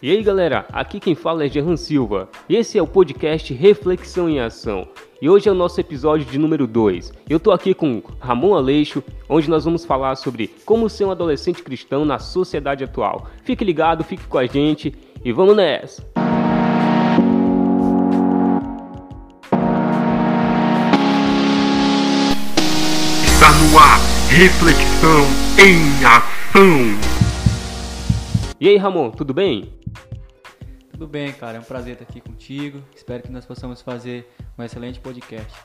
E aí galera, aqui quem fala é Jean Silva e esse é o podcast Reflexão em Ação. E hoje é o nosso episódio de número 2. Eu tô aqui com Ramon Aleixo, onde nós vamos falar sobre como ser um adolescente cristão na sociedade atual. Fique ligado, fique com a gente e vamos nessa! Está no ar, Reflexão em Ação. E aí Ramon, tudo bem? Tudo bem, cara. É um prazer estar aqui contigo. Espero que nós possamos fazer um excelente podcast.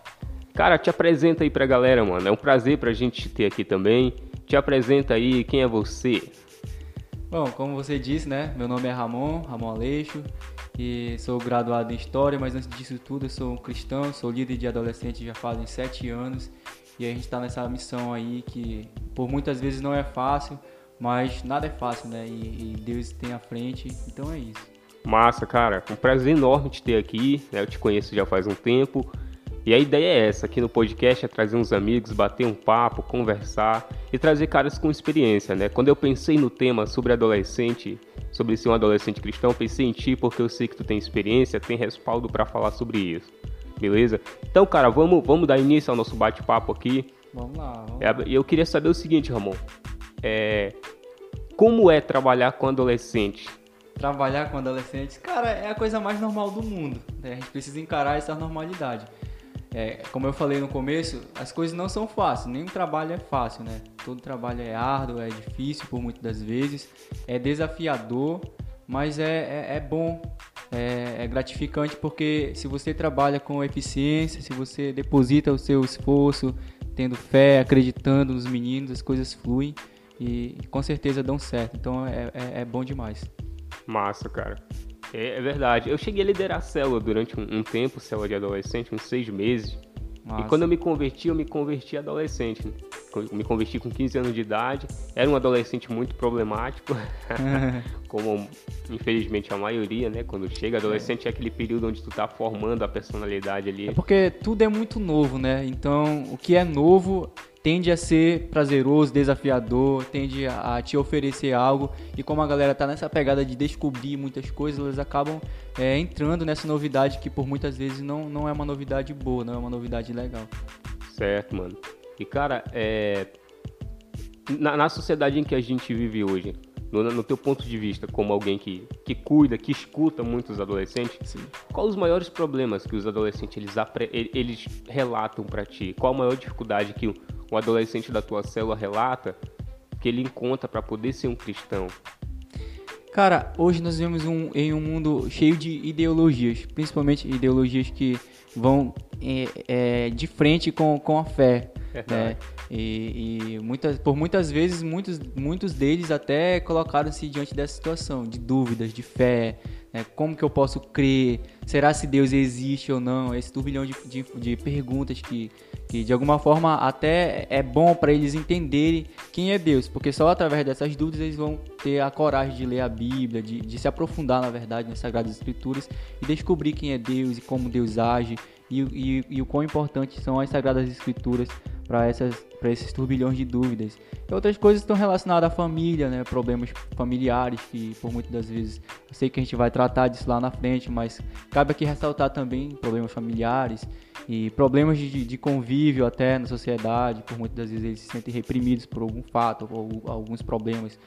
Cara, te apresenta aí pra galera, mano. É um prazer pra gente te ter aqui também. Te apresenta aí, quem é você? Bom, como você disse, né? Meu nome é Ramon, Ramon Aleixo, e sou graduado em História, mas antes disso tudo eu sou um cristão, sou líder de adolescente já fazem sete anos, e a gente está nessa missão aí que por muitas vezes não é fácil, mas nada é fácil, né? E, e Deus tem à frente, então é isso. Massa, cara. Um prazer enorme te ter aqui. Né? Eu te conheço já faz um tempo. E a ideia é essa, aqui no podcast é trazer uns amigos, bater um papo, conversar e trazer caras com experiência, né? Quando eu pensei no tema sobre adolescente, sobre ser um adolescente cristão, pensei em ti porque eu sei que tu tem experiência, tem respaldo para falar sobre isso. Beleza? Então, cara, vamos, vamos dar início ao nosso bate-papo aqui. Vamos lá. É, eu queria saber o seguinte, Ramon. É, como é trabalhar com adolescente? Trabalhar com adolescentes, cara, é a coisa mais normal do mundo. Né? A gente precisa encarar essa normalidade. É, como eu falei no começo, as coisas não são fáceis, nenhum trabalho é fácil, né? Todo trabalho é árduo, é difícil por muitas das vezes, é desafiador, mas é, é, é bom, é, é gratificante porque se você trabalha com eficiência, se você deposita o seu esforço, tendo fé, acreditando nos meninos, as coisas fluem e com certeza dão certo. Então é, é, é bom demais. Massa, cara. É, é verdade. Eu cheguei a liderar a célula durante um, um tempo, célula de adolescente, uns seis meses. E Massa. quando eu me converti, eu me converti adolescente. Eu me converti com 15 anos de idade. Era um adolescente muito problemático, como infelizmente a maioria, né? Quando chega adolescente é aquele período onde tu tá formando a personalidade ali. É porque tudo é muito novo, né? Então, o que é novo tende a ser prazeroso, desafiador, tende a, te oferecer algo. E como a galera tá nessa pegada de descobrir muitas coisas, elas acabam é, entrando nessa novidade que por muitas vezes não, não é uma novidade boa, não é uma novidade legal. Certo, mano. E cara, é... na, na sociedade em que a gente vive hoje, no, no teu ponto de vista, como alguém que, que cuida, que escuta muitos adolescentes, Sim. quais os maiores problemas que os adolescentes eles, eles relatam pra ti? Qual a maior dificuldade que o, um adolescente da tua célula relata que ele encontra pra poder ser um cristão? Cara, hoje nós vivemos um, em um mundo cheio de ideologias, principalmente ideologias que vão é, é, de frente com, com a fé. Né? Verdade. E, e muitas, por muitas vezes, muitos, muitos deles até colocaram-se diante dessa situação, de dúvidas, de fé, né? como que eu posso crer, será se Deus existe ou não, esse turbilhão de, de, de perguntas que, que de alguma forma até é bom para eles entenderem quem é Deus, porque só através dessas dúvidas eles vão ter a coragem de ler a Bíblia, de, de se aprofundar na verdade nas Sagradas Escrituras e descobrir quem é Deus e como Deus age e, e, e o quão importantes são as Sagradas Escrituras para esses turbilhões de dúvidas. E outras coisas estão relacionadas à família, né? Problemas familiares que por muitas das vezes eu sei que a gente vai tratar disso lá na frente, mas cabe aqui ressaltar também problemas familiares e problemas de, de convívio até na sociedade. Por muitas das vezes eles se sentem reprimidos por algum fato ou alguns problemas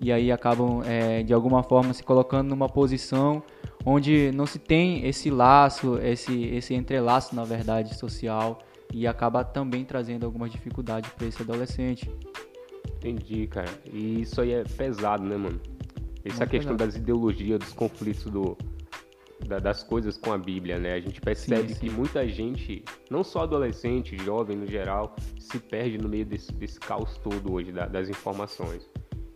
e aí acabam é, de alguma forma se colocando numa posição onde não se tem esse laço, esse esse entrelaço na verdade social e acaba também trazendo algumas dificuldades para esse adolescente. Entendi, cara. E isso aí é pesado, né, mano? Essa Muito questão pesado. das ideologias, dos conflitos do, da- das coisas com a Bíblia, né? A gente percebe Sim, que sim. muita gente, não só adolescente, jovem no geral, se perde no meio desse, desse caos todo hoje da- das informações.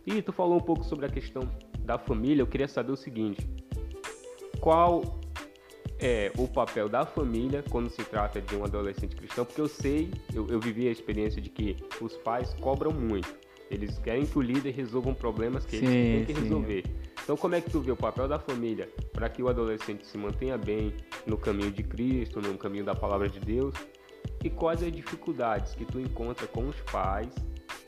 E tu falou um pouco sobre a questão da família, eu queria saber o seguinte: qual é o papel da família quando se trata de um adolescente cristão? Porque eu sei, eu, eu vivi a experiência de que os pais cobram muito. Eles querem que o líder resolva problemas que eles Sim, têm que sim. resolver. Então, como é que tu vê o papel da família para que o adolescente se mantenha bem no caminho de Cristo, no caminho da palavra de Deus? E quais as dificuldades que tu encontra com os pais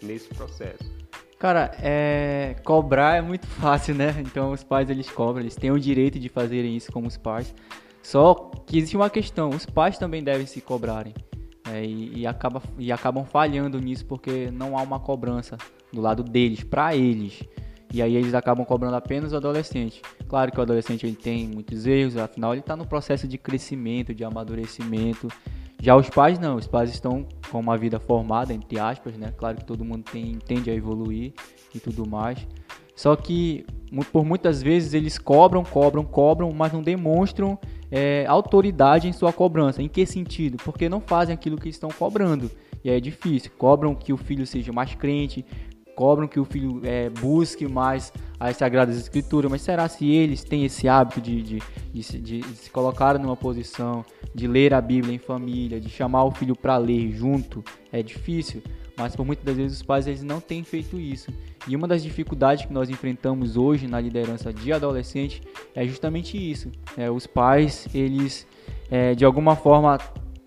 nesse processo? Cara, é... cobrar é muito fácil, né? Então os pais eles cobram, eles têm o direito de fazerem isso como os pais. Só que existe uma questão, os pais também devem se cobrarem. É, e, e, acaba, e acabam falhando nisso porque não há uma cobrança do lado deles, para eles. E aí eles acabam cobrando apenas o adolescente. Claro que o adolescente ele tem muitos erros, afinal ele está no processo de crescimento, de amadurecimento. Já os pais não, os pais estão com uma vida formada, entre aspas, né? Claro que todo mundo tem, tende a evoluir e tudo mais. Só que por muitas vezes eles cobram, cobram, cobram, mas não demonstram é, autoridade em sua cobrança. Em que sentido? Porque não fazem aquilo que estão cobrando. E é difícil. Cobram que o filho seja mais crente, cobram que o filho é, busque mais as Sagradas Escrituras, mas será se eles têm esse hábito de, de, de, de, se colocar numa posição, de ler a Bíblia em família, de chamar o filho para ler junto? É difícil, mas por muitas das vezes os pais eles não têm feito isso. E uma das dificuldades que nós enfrentamos hoje na liderança de adolescente é justamente isso. É, os pais, eles é, de alguma forma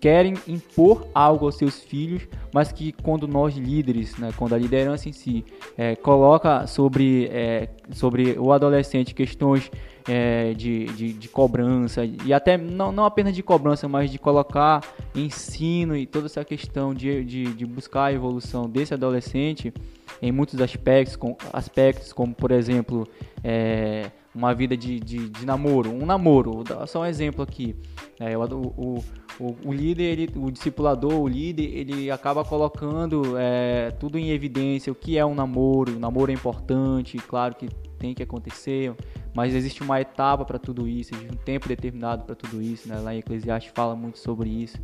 querem impor algo aos seus filhos, mas que quando nós líderes, né, quando a liderança em si é, coloca sobre, é, sobre o adolescente questões é, de, de, de, cobrança, e até não, não apenas de cobrança, mas de colocar ensino e toda essa questão de, de, de buscar a evolução desse adolescente em muitos aspectos, com, aspectos como, por exemplo, é, uma vida de, de, de, namoro, um namoro, só um exemplo aqui. É, o, o, o, o, líder, ele, o discipulador, o líder, ele acaba colocando é, tudo em evidência, o que é um namoro, o namoro é importante, claro que tem que acontecer, mas existe uma etapa para tudo isso, existe um tempo determinado para tudo isso, né? lá em Eclesiastes fala muito sobre isso,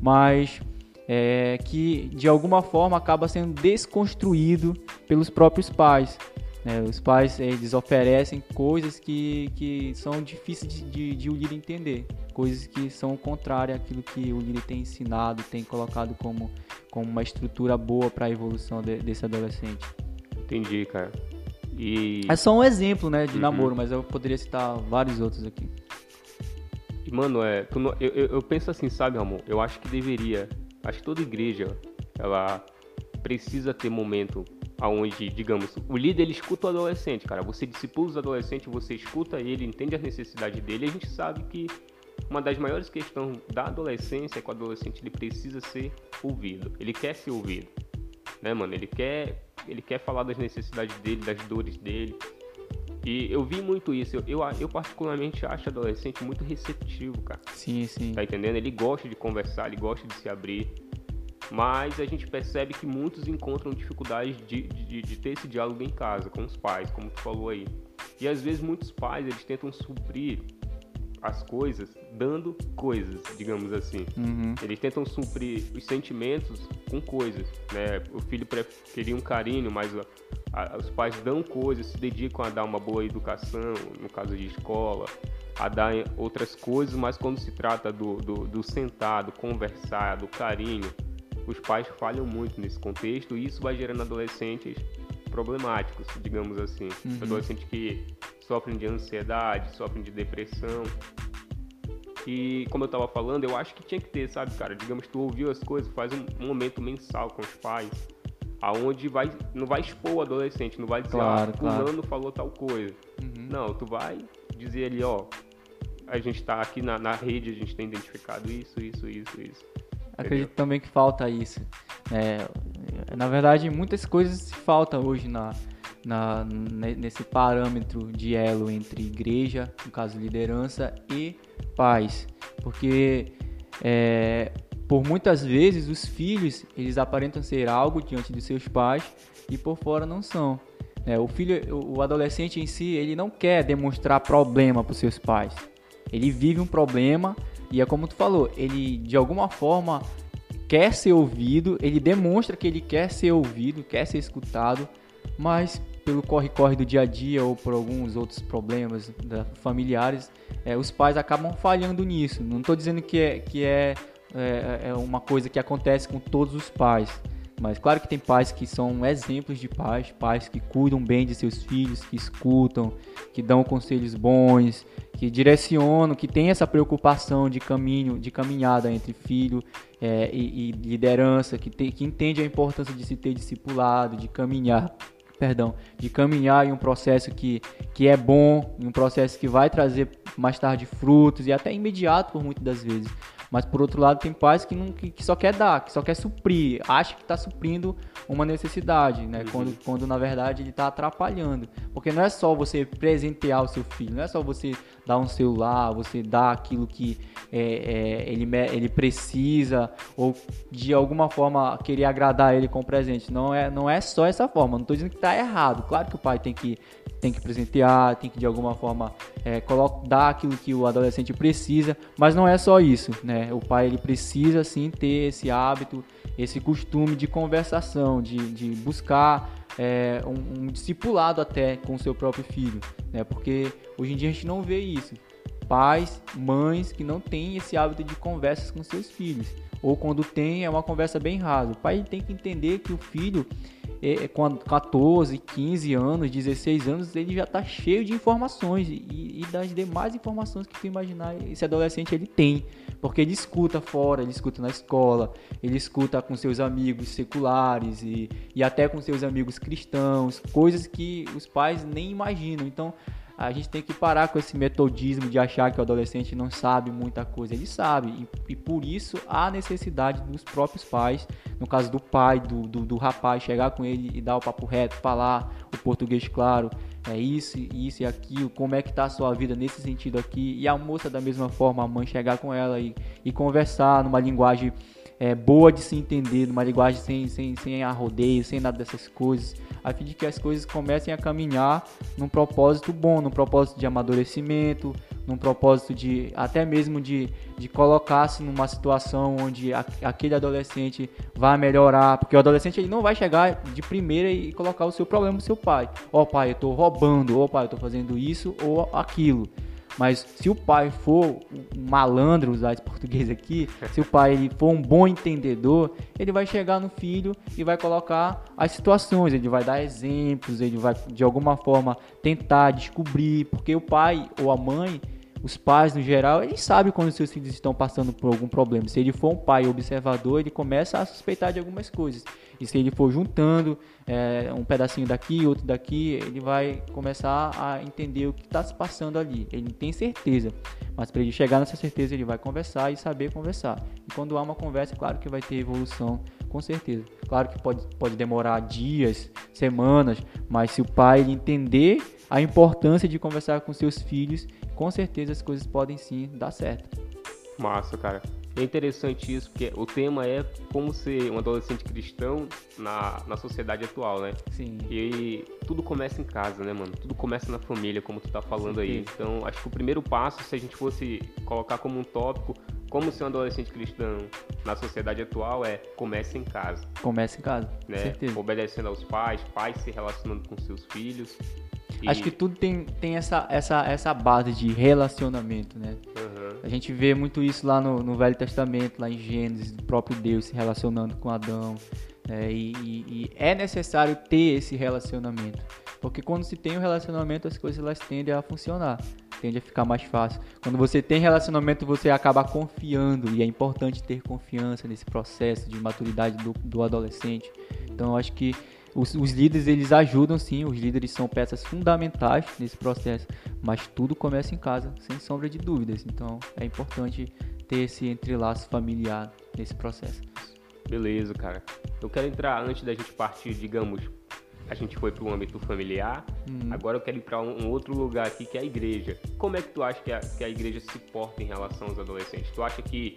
mas é, que de alguma forma acaba sendo desconstruído pelos próprios pais. Né? Os pais eles oferecem coisas que, que são difíceis de, de, de, o líder entender, coisas que são contrárias àquilo que o líder tem ensinado, tem colocado como, como uma estrutura boa para a evolução de, desse adolescente. Entendi, cara. E... É só um exemplo né, de uhum. namoro, mas eu poderia citar vários outros aqui. E, mano, é, eu, eu, eu penso assim, sabe, Ramon? Eu acho que deveria, acho que toda igreja, ela precisa ter momento aonde, digamos, o líder ele escuta o adolescente, cara. Você discipula os adolescentes, você escuta ele, entende a necessidade dele. A gente sabe que uma das maiores questões da adolescência é que o adolescente ele precisa ser ouvido. Ele quer ser ouvido, né, mano? Ele quer, ele quer falar das necessidades dele, das dores dele. E eu vi muito isso. Eu, eu, eu, particularmente acho adolescente muito receptivo, cara. Sim, sim. Tá entendendo? Ele gosta de conversar, ele gosta de se abrir mas a gente percebe que muitos encontram dificuldade de, de, de, ter esse diálogo em casa com os pais, como tu falou aí. E às vezes muitos pais eles tentam suprir as coisas dando coisas, digamos assim. Uhum. Eles tentam suprir os sentimentos com coisas, né? O filho queria um carinho, mas a, a, os pais dão coisas, se dedicam a dar uma boa educação, no caso de escola, a dar outras coisas, mas quando se trata do, do, do sentar, do conversar, do carinho, os pais falham muito nesse contexto e isso vai gerando adolescentes problemáticos, digamos assim. Uhum. Adolescentes que sofrem de ansiedade, sofrem de depressão. E como eu tava falando, eu acho que tinha que ter, sabe, cara? Digamos, tu ouviu as coisas, faz um momento mensal com os pais, aonde vai, não vai expor o adolescente, não vai dizer, claro, ah, fulano claro. falou tal coisa. Uhum. Não, tu vai dizer ali, ó, a gente tá aqui na, na rede, a gente tem identificado isso, isso, isso, isso. Acredito também que falta isso. É, na verdade, muitas coisas faltam hoje na, na, nesse parâmetro de elo entre igreja, no caso liderança, e pais. Porque é, por muitas vezes os filhos eles aparentam ser algo diante de seus pais e por fora não são. É, o filho, o adolescente em si, ele não quer demonstrar problema para os seus pais. Ele vive um problema e é como tu falou, ele de alguma forma quer ser ouvido, ele demonstra que ele quer ser ouvido, quer ser escutado, mas pelo corre-corre do dia a dia ou por alguns outros problemas da, familiares, é, os pais acabam falhando nisso. Não estou dizendo que, é, que é, é, é uma coisa que acontece com todos os pais, mas claro que tem pais que são exemplos de pais, pais que cuidam bem de seus filhos, que escutam, que dão conselhos bons, que direcionam, que tem essa preocupação de caminho, de caminhada entre filho é, e, e, liderança, que, tem, que entende a importância de se ter discipulado, de caminhar perdão, de caminhar em um processo que, que é bom, em um processo que vai trazer mais tarde frutos e até imediato por muitas das vezes. Mas por outro lado, tem pais que, não, que, que só quer dar, que só quer suprir, acha que está suprindo uma necessidade, né? Uhum. Quando, quando na verdade ele está atrapalhando. Porque não é só você presentear o seu filho, não é só você dar um celular, você dar aquilo que é, é, ele, ele precisa, ou de alguma forma querer agradar ele com o presente. Não é, não é só essa forma. Não estou dizendo que está errado. Claro que o pai tem que tem que presentear, tem que de alguma forma é, dar aquilo que o adolescente precisa, mas não é só isso, né? O pai ele precisa sim ter esse hábito, esse costume de conversação, de, de buscar é, um, um discipulado até com o seu próprio filho, né? Porque hoje em dia a gente não vê isso. Pais, mães que não têm esse hábito de conversas com seus filhos. Ou quando tem, é uma conversa bem rasa. O pai tem que entender que o filho com 14, 15 anos, 16 anos, ele já está cheio de informações e, e, das demais informações que tu imaginar esse adolescente ele tem, porque ele escuta fora, ele escuta na escola, ele escuta com seus amigos seculares e, e até com seus amigos cristãos, coisas que os pais nem imaginam. Então, a gente tem que parar com esse metodismo de achar que o adolescente não sabe muita coisa. Ele sabe, e, e por isso há necessidade dos próprios pais, no caso do pai, do, do, do, rapaz, chegar com ele e dar o papo reto, falar o português claro, é isso, isso e aquilo, como é que tá a sua vida nesse sentido aqui. E a moça, da mesma forma, a mãe chegar com ela e, e conversar numa linguagem é, boa de se entender, numa linguagem sem, sem, sem arrodeio, sem nada dessas coisas a fim de que as coisas comecem a caminhar num propósito bom, num propósito de amadurecimento, num propósito de até mesmo de, de colocar-se numa situação onde a, aquele adolescente vai melhorar, porque o adolescente ele não vai chegar de primeira e colocar o seu problema no seu pai. Ó oh, pai, eu estou roubando, ó oh, pai, eu estou fazendo isso ou aquilo. Mas se o pai for um malandro, usar esse português aqui, se o pai for um bom entendedor, ele vai chegar no filho e vai colocar as situações, ele vai dar exemplos, ele vai de alguma forma tentar descobrir, porque o pai ou a mãe os pais, no geral, eles sabem quando seus filhos estão passando por algum problema. Se ele for um pai observador, ele começa a suspeitar de algumas coisas. E se ele for juntando é, um pedacinho daqui, outro daqui, ele vai começar a entender o que está se passando ali. Ele tem certeza, mas para ele chegar nessa certeza, ele vai conversar e saber conversar. E quando há uma conversa, claro que vai ter evolução, com certeza. Claro que pode, pode demorar dias, semanas, mas se o pai ele entender a importância de conversar com seus filhos, com certeza as coisas podem sim dar certo. Massa, cara. É interessante isso, porque o tema é como ser um adolescente cristão na, na sociedade atual, né? Sim. E tudo começa em casa, né, mano? Tudo começa na família, como tu tá falando aí. Então, acho que o primeiro passo, se a gente fosse colocar como um tópico, como ser um adolescente cristão na sociedade atual é comece em casa. Comece em casa, né? certeza. Obedecendo aos pais, pais se relacionando com seus filhos. E... Acho que tudo tem, tem essa, essa, essa base de relacionamento, né? Uhum. A gente vê muito isso lá no, no Velho Testamento, lá em Gênesis, do próprio Deus se relacionando com Adão. Né? E, e, e, é necessário ter esse relacionamento. Porque quando se tem um relacionamento, as coisas elas tendem a funcionar, tende a ficar mais fácil. Quando você tem relacionamento, você acaba confiando, e é importante ter confiança nesse processo de maturidade do, do adolescente. Então, eu acho que os, os, líderes eles ajudam sim, os líderes são peças fundamentais nesse processo, mas tudo começa em casa, sem sombra de dúvidas. Então é importante ter esse entrelaço familiar nesse processo. Beleza, cara. Eu quero entrar antes da gente partir, digamos, a gente foi para o âmbito familiar, hum. agora eu quero ir para um, outro lugar aqui que é a igreja. Como é que tu acha que a, que a igreja se porta em relação aos adolescentes? Tu acha que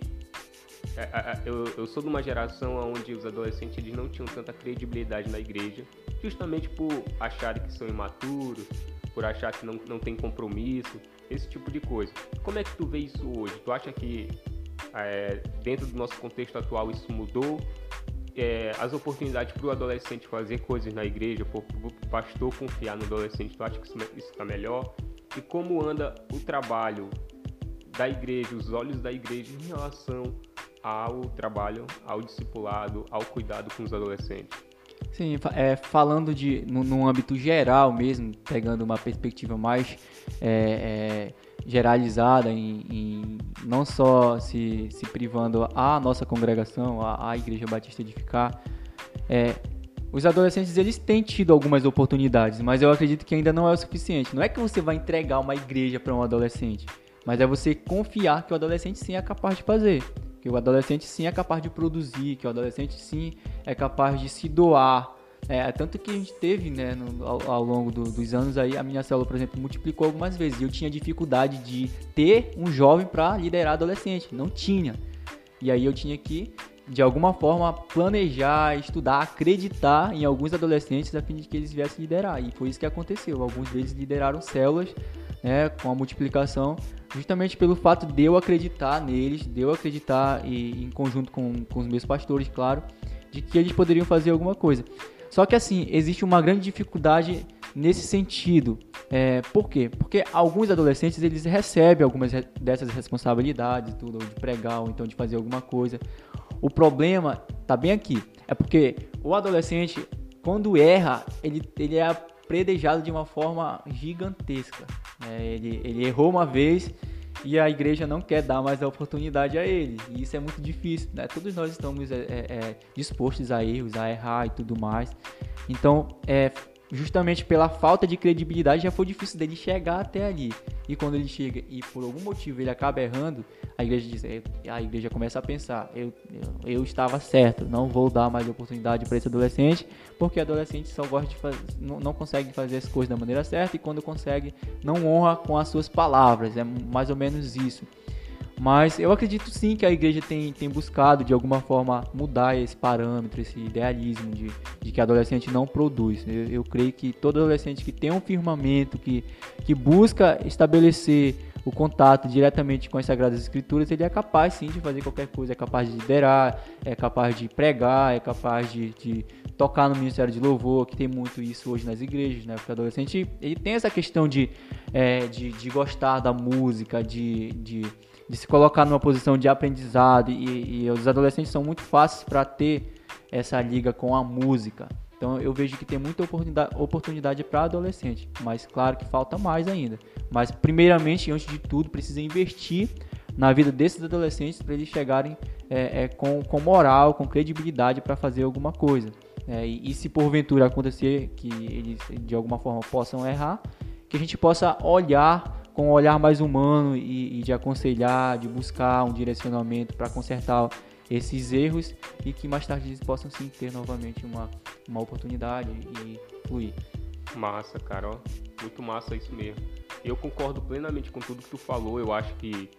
eu, eu, sou de uma geração onde os adolescentes eles não tinham tanta credibilidade na igreja, justamente por acharem que são imaturos, por achar que não, não tem compromisso, esse tipo de coisa. Como é que tu vê isso hoje? Tu acha que é, dentro do nosso contexto atual isso mudou? É, as oportunidades para o adolescente fazer coisas na igreja, para o pastor confiar no adolescente, tu acha que isso está melhor? E como anda o trabalho da igreja, os olhos da igreja em relação ao trabalho, ao discipulado, ao cuidado com os adolescentes. Sim, é, falando de no, no âmbito geral mesmo, pegando uma perspectiva mais é, é, geralizada, em, em, não só se, se privando a nossa congregação, a, Igreja Batista Edificar, é, os adolescentes eles têm tido algumas oportunidades, mas eu acredito que ainda não é o suficiente. Não é que você vai entregar uma igreja para um adolescente, mas é você confiar que o adolescente sim é capaz de fazer, que o adolescente sim é capaz de produzir, que o adolescente sim é capaz de se doar. É, tanto que a gente teve, né, no, ao, ao, longo do, dos anos aí, a minha célula, por exemplo, multiplicou algumas vezes. E eu tinha dificuldade de ter um jovem para liderar adolescente, não tinha. E aí eu tinha que de alguma forma, planejar, estudar, acreditar em alguns adolescentes a fim de que eles viessem liderar. E foi isso que aconteceu. Alguns deles lideraram células né, com a multiplicação, justamente pelo fato de eu acreditar neles, de eu acreditar e, em conjunto com, com os meus pastores, claro, de que eles poderiam fazer alguma coisa. Só que assim, existe uma grande dificuldade nesse sentido. É, por quê? Porque alguns adolescentes eles recebem algumas dessas responsabilidades, tudo, de pregar ou então de fazer alguma coisa. O problema tá bem aqui. É porque o adolescente, quando erra, ele, ele é predejado de uma forma gigantesca. É, ele, ele errou uma vez e a igreja não quer dar mais a oportunidade a ele. E isso é muito difícil. Né? Todos nós estamos é, é, é dispostos a erros, a errar e tudo mais. Então, é, justamente pela falta de credibilidade, já foi difícil dele chegar até ali. E quando ele chega e por algum motivo ele acaba errando, a igreja diz, a igreja começa a pensar, eu, eu, eu estava certo, não vou dar mais oportunidade para esse adolescente, porque adolescente só gosta de fazer, não, não consegue fazer as coisas da maneira certa e quando consegue não honra com as suas palavras. É mais ou menos isso. Mas eu acredito sim que a igreja tem, tem buscado de alguma forma mudar esse parâmetro, esse idealismo de, de que adolescente não produz. Eu, eu creio que todo adolescente que tem um firmamento, que, que busca estabelecer o contato diretamente com as Sagradas Escrituras, ele é capaz sim de fazer qualquer coisa, é capaz de liderar, é capaz de pregar, é capaz de, de tocar no Ministério de Louvor, que tem muito isso hoje nas igrejas, né? Porque o adolescente ele tem essa questão de, é, de, de gostar da música, de, de de se colocar numa posição de aprendizado e, e os adolescentes são muito fáceis para ter essa liga com a música. Então eu vejo que tem muita oportunidade, para adolescente, mas claro que falta mais ainda. Mas primeiramente, antes de tudo, precisa investir na vida desses adolescentes para eles chegarem é, é, com, com moral, com credibilidade para fazer alguma coisa. É, e, e se porventura acontecer que eles de alguma forma possam errar, que a gente possa olhar com um olhar mais humano e, e de aconselhar, de buscar um direcionamento para consertar esses erros e que mais tarde eles possam sim ter novamente uma, uma oportunidade e fluir. Massa, cara, ó. muito massa isso mesmo. Eu concordo plenamente com tudo que tu falou. Eu acho que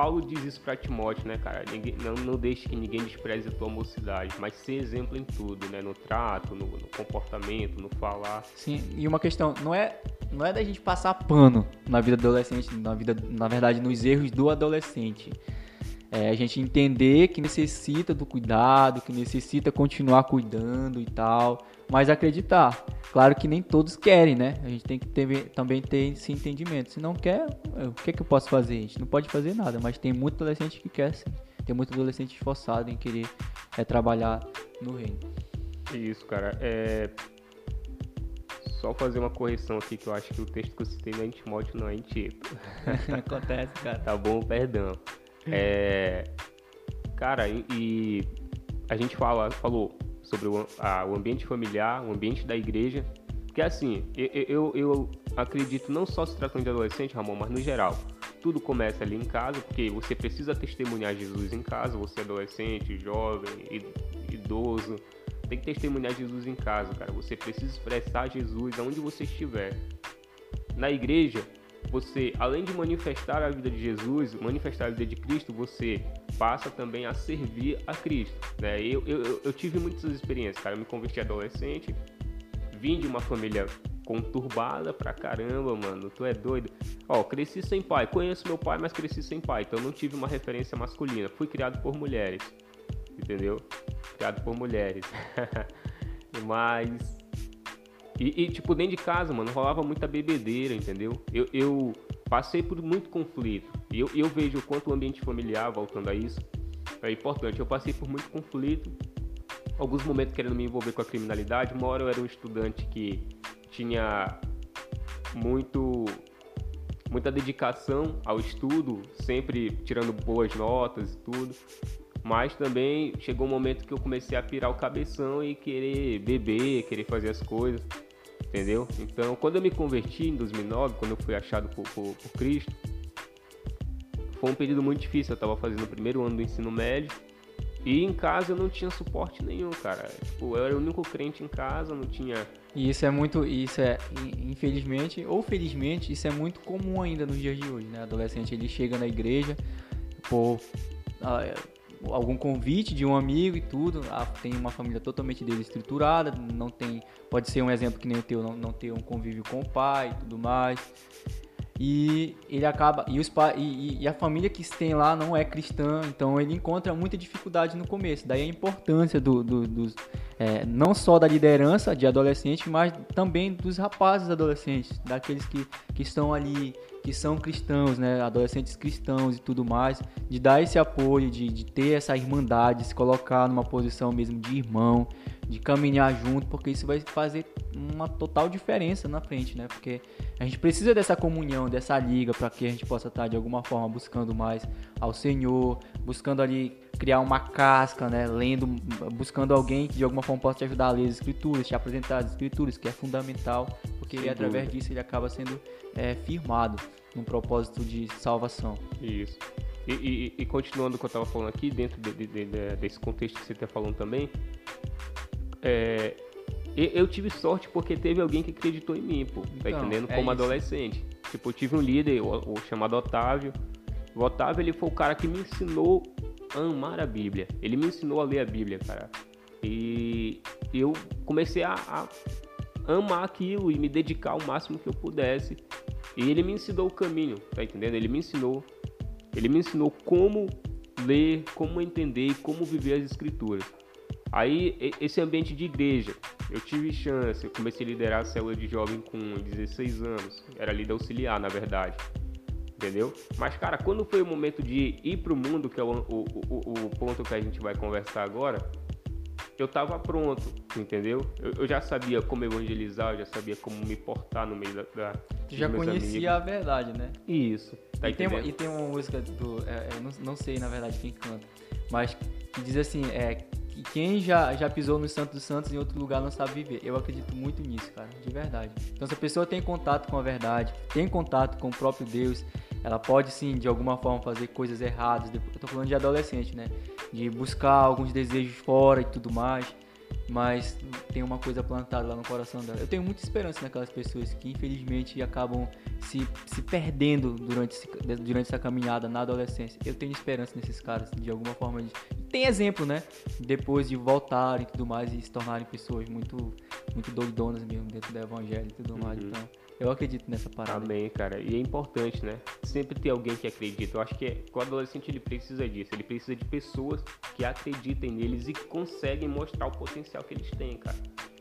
Paulo diz isso para Timóteo, né, cara? Ninguém, não, não deixe que ninguém despreze a tua mocidade, mas ser exemplo em tudo, né? No trato, no, no comportamento, no falar. Sim, e uma questão, não é não é da gente passar pano na vida do adolescente, na vida, na verdade, nos erros do adolescente. É a gente entender que necessita do cuidado, que necessita continuar cuidando e tal, mas acreditar. Claro que nem todos querem, né? A gente tem que ter, também ter esse entendimento. Se não quer, o que, é que eu posso fazer? A gente não pode fazer nada, mas tem muito adolescente que quer sim. Tem muito adolescente esforçado em querer é, trabalhar no reino. Isso, cara. É, só fazer uma correção aqui que eu acho que o texto que eu citei não é em Timóteo, não é em Tito. Acontece, cara. Tá bom, perdão. É, cara, e, e, a gente fala, falou sobre o, a, o, ambiente familiar, o ambiente da igreja. Porque assim, eu, eu, eu acredito não só se tratando de adolescente, Ramon, mas no geral. Tudo começa ali em casa, porque você precisa testemunhar Jesus em casa, você é adolescente, jovem, idoso tem que testemunhar Jesus em casa, cara. Você precisa expressar Jesus aonde você estiver. Na igreja, você, além de manifestar a vida de Jesus, manifestar a vida de Cristo, você passa também a servir a Cristo. Né? Eu, eu, eu tive muitas experiências, cara. Eu me converti adolescente, vim de uma família conturbada pra caramba, mano. Tu é doido. Ó, cresci sem pai. Conheço meu pai, mas cresci sem pai. Então não tive uma referência masculina. Fui criado por mulheres entendeu? Criado por mulheres. Mas. E, e, tipo, dentro de casa, mano, rolava muita bebedeira, entendeu? Eu, eu passei por muito conflito. E eu, eu vejo o quanto o ambiente familiar, voltando a isso, é importante. Eu passei por muito conflito. Alguns momentos querendo me envolver com a criminalidade. Uma hora eu era um estudante que tinha muito muita dedicação ao estudo, sempre tirando boas notas e tudo. Mas também chegou um momento que eu comecei a pirar o cabeção e querer beber, querer fazer as coisas, entendeu? Então, quando eu me converti em 2009, quando eu fui achado por, por, por Cristo, foi um período muito difícil. Eu estava fazendo o primeiro ano do ensino médio e em casa eu não tinha suporte nenhum, cara. Tipo, eu era o único crente em casa, não tinha. E isso é muito, isso é, infelizmente ou felizmente, isso é muito comum ainda nos dias de hoje, né? Adolescente ele chega na igreja ah, algum convite de um amigo e tudo, ah, tem uma família totalmente desestruturada, não tem, pode ser um exemplo que nem o teu, não, não ter um convívio com o pai e tudo mais e ele acaba e, os, e, e, a família que tem lá não é cristã, então ele encontra muita dificuldade no começo. Daí a importância do, do dos, é, não só da liderança de adolescentes, mas também dos rapazes adolescentes, daqueles que, que estão ali, que são cristãos, né, adolescentes cristãos e tudo mais, de dar esse apoio, de, de ter essa irmandade, se colocar numa posição mesmo de irmão, de caminhar junto, porque isso vai fazer uma total diferença na frente, né? Porque a gente precisa dessa comunhão, dessa liga, para que a gente possa estar de alguma forma buscando mais ao Senhor, buscando ali criar uma casca, né? Lendo, buscando alguém que de alguma forma possa te ajudar a ler as escrituras, te apresentar as escrituras, que é fundamental, porque através disso ele acaba sendo é, firmado num propósito de salvação. Isso. E, e, e continuando o que eu estava falando aqui, dentro de, de, de, desse contexto que você está falando também, é, eu tive sorte porque teve alguém que acreditou em mim, pô, tá então, entendendo? É Como isso. adolescente. Tipo, eu tive um líder, o, o, chamado Otávio. O Otávio, ele foi o cara que me ensinou a amar a Bíblia. Ele me ensinou a ler a Bíblia, cara. E eu comecei a, a amar aquilo e me dedicar o máximo que eu pudesse. E ele me ensinou o caminho, tá entendendo? Ele me ensinou. Ele me ensinou como ler, como entender e como viver as escrituras. Aí, esse ambiente de igreja, eu tive chance, eu comecei a liderar a célula de jovem com 16 anos, era líder auxiliar, na verdade, entendeu? Mas, cara, quando foi o momento de ir pro mundo, que é o, o, o, o ponto que a gente vai conversar agora, eu tava pronto, entendeu? Eu, eu, já sabia como evangelizar, eu já sabia como me portar no meio da. da já conhecia amigos. a verdade, né? Isso. Tá e, tem uma, e, tem uma, música do. É, eu não, não sei, na verdade, quem canta, mas que diz assim: é, que quem já, já pisou no Santo dos Santos em outro lugar não sabe viver. Eu acredito muito nisso, cara, de verdade. Então, se a pessoa tem contato com a verdade, tem contato com o próprio Deus, ela pode sim, de alguma forma, fazer coisas erradas. Eu tô falando de adolescente, né? De buscar alguns desejos fora e tudo mais mas tem uma coisa plantada lá no coração dela. Eu tenho muita esperança naquelas pessoas que infelizmente acabam se, se perdendo durante, esse, durante essa caminhada na adolescência. Eu tenho esperança nesses caras, de alguma forma. De... Tem exemplo, né? Depois de voltarem e tudo mais e se tornarem pessoas muito, muito doidonas mesmo dentro do evangelho e tudo mais. Uhum. Então, eu acredito nessa parada. Amém, cara. E é importante, né? Sempre ter alguém que acredita. Eu acho que, é, o adolescente ele precisa disso. Ele precisa de pessoas que acreditem neles e que conseguem mostrar o potencial que eles têm, cara.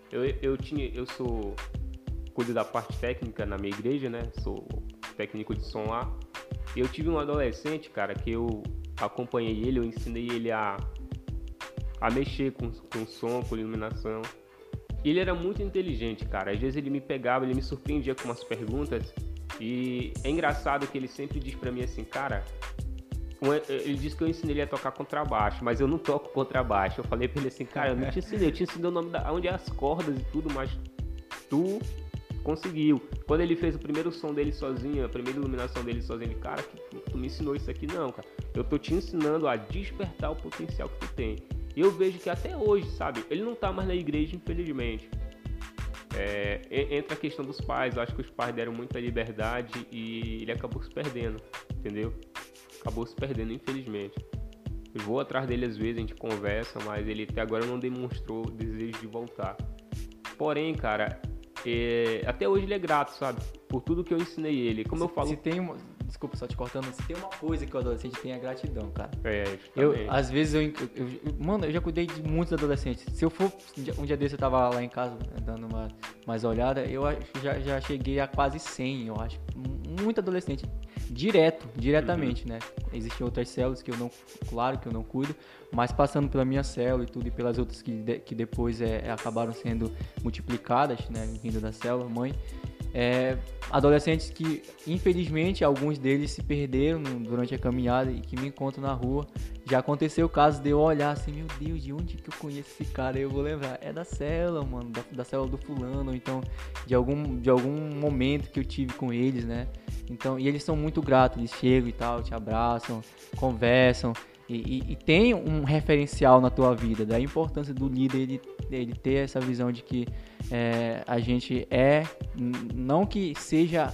Eu, eu tinha, eu sou cuido da parte técnica na minha igreja, né? Sou técnico de som lá. Eu tive um adolescente, cara, que eu acompanhei ele, eu ensinei ele a, a mexer com, com som, com iluminação. Ele era muito inteligente, cara. Às vezes ele me pegava, ele me surpreendia com umas perguntas. E é engraçado que ele sempre diz para mim assim, cara, ele disse que eu ensinei ele a tocar contrabaixo, mas eu não toco contrabaixo. Eu falei pra ele assim, cara, eu não te ensinei, eu te ensinei o nome da onde é as cordas e tudo, mas tu conseguiu. Quando ele fez o primeiro som dele sozinho, a primeira iluminação dele sozinho, ele, cara, que tu me ensinou isso aqui não, cara. Eu tô te ensinando a despertar o potencial que tu tem. E eu vejo que até hoje, sabe, ele não tá mais na igreja, infelizmente. É, entra a questão dos pais, eu acho que os pais deram muita liberdade e ele acabou se perdendo, entendeu? Acabou se perdendo, infelizmente. Eu vou atrás dele às vezes, a gente conversa, mas ele até agora não demonstrou desejo de voltar. Porém, cara, é, até hoje ele é grato, sabe? Por tudo que eu ensinei ele. Como se, eu falo. Se tem desculpa só te cortando, se tem uma coisa que o adolescente tem é gratidão, cara. É, eu, às vezes eu, eu, eu, Mano, eu já cuidei de muitos adolescentes. Se eu for. Um dia desse eu tava lá em casa né, dando uma mais olhada, eu já, já cheguei a quase 100, eu acho. Muito adolescente direto, diretamente, uhum. né? Existem outras células que eu não, claro que eu não cuido, mas passando pela minha célula e tudo e pelas outras que, de, que depois é, é, acabaram sendo multiplicadas, né? Vindo da célula mãe, é, adolescentes que, infelizmente, alguns deles se perderam durante a caminhada e que me encontram na rua. Já aconteceu o caso de eu olhar assim, meu Deus, de onde que eu conheço esse cara? Eu vou lembrar, é da célula, mano, da, da célula do fulano, então de algum, de algum momento que eu tive com eles, né? Então, e eles são muito gratos, eles chegam e tal, te abraçam, conversam. E, e, e, tem um referencial na tua vida, da importância do líder ele, ele ter essa visão de que é, a gente é, não que seja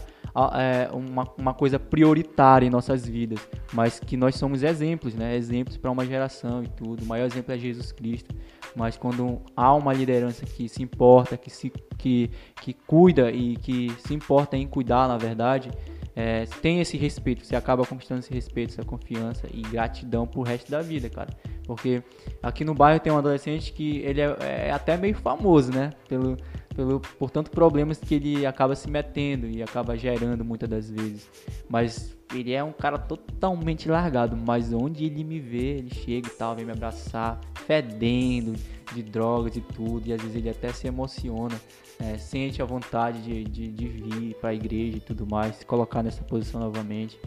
é, uma, uma coisa prioritária em nossas vidas, mas que nós somos exemplos, né? Exemplos para uma geração e tudo. O maior exemplo é Jesus Cristo. Mas quando há uma liderança que se importa, que se que, que cuida e que se importa em cuidar, na verdade, é, tem esse respeito, você acaba conquistando esse respeito, essa confiança e gratidão pro resto da vida, cara. Porque aqui no bairro tem um adolescente que ele é, é até meio famoso, né? Pelo, pelo, por tantos problemas que ele acaba se metendo e acaba gerando muitas das vezes. Mas ele é um cara totalmente largado, mas onde ele me vê, ele chega e tal, vem me abraçar, fedendo de drogas e tudo, e às vezes ele até se emociona é, sente a vontade de, de, de vir para a igreja e tudo mais, se colocar nessa posição novamente.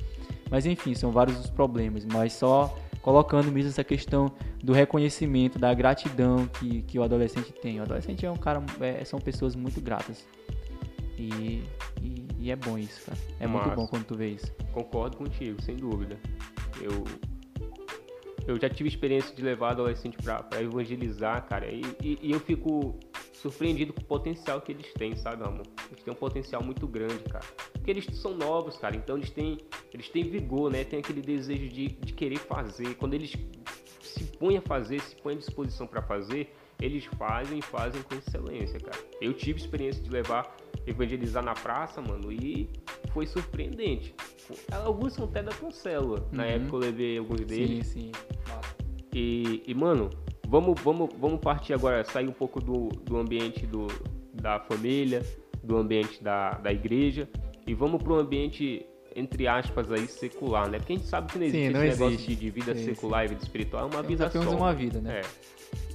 Mas enfim, são vários os problemas, mas só colocando mesmo essa questão do reconhecimento, da gratidão que, que o adolescente tem. O adolescente é um cara, é, são pessoas muito gratas. E, e, e, é bom isso, cara. É muito bom quando tu vê isso. Concordo contigo, sem dúvida. Eu, eu já tive experiência de levar adolescente para evangelizar, cara, e, e, e eu fico surpreendido com o potencial que eles têm, sabe, amor? Eles têm um potencial muito grande, cara. Porque eles são novos, cara, então eles têm, eles têm vigor, né? Tem aquele desejo de, de querer fazer. Quando eles se põem a fazer, se põem à disposição para fazer, eles fazem e fazem com excelência, cara. Eu tive experiência de levar, evangelizar na praça, mano, e foi surpreendente. Alguns são até da célula. Na uhum. época eu levei alguns deles. Sim, sim. E, e, mano, Vamos, vamos, vamos partir agora, sair um pouco do, do ambiente do, da família, do ambiente da, da igreja e vamos para o ambiente, entre aspas, aí, secular, né? Porque a gente sabe que não existe sim, não esse existe. negócio de, de vida sim, secular sim. e vida espiritual, é uma vida só. uma vida, né? É.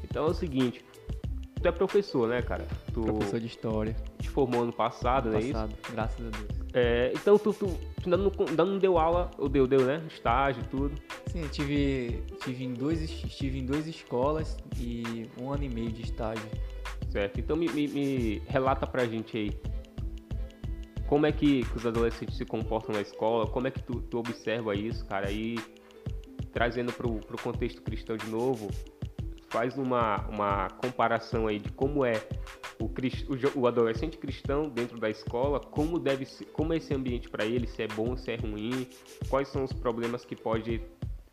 Então é o seguinte, tu é professor, né, cara? Tu professor de história. Te formou ano passado, ano né? Passado, graças a Deus. É, então tu, tu, tu ainda, não, ainda não deu aula, ou deu, deu, né? Estágio e tudo. Sim, eu tive, tive, em dois, estive em duas escolas e um ano e meio de estágio. Certo, então me, me, me relata pra gente aí como é que, que, os adolescentes se comportam na escola, como é que tu, tu observa isso, cara, aí trazendo pro, pro contexto cristão de novo, faz uma, uma comparação aí de como é o, o, o adolescente cristão dentro da escola, como deve ser, como é esse ambiente para ele, se é bom, se é ruim, quais são os problemas que pode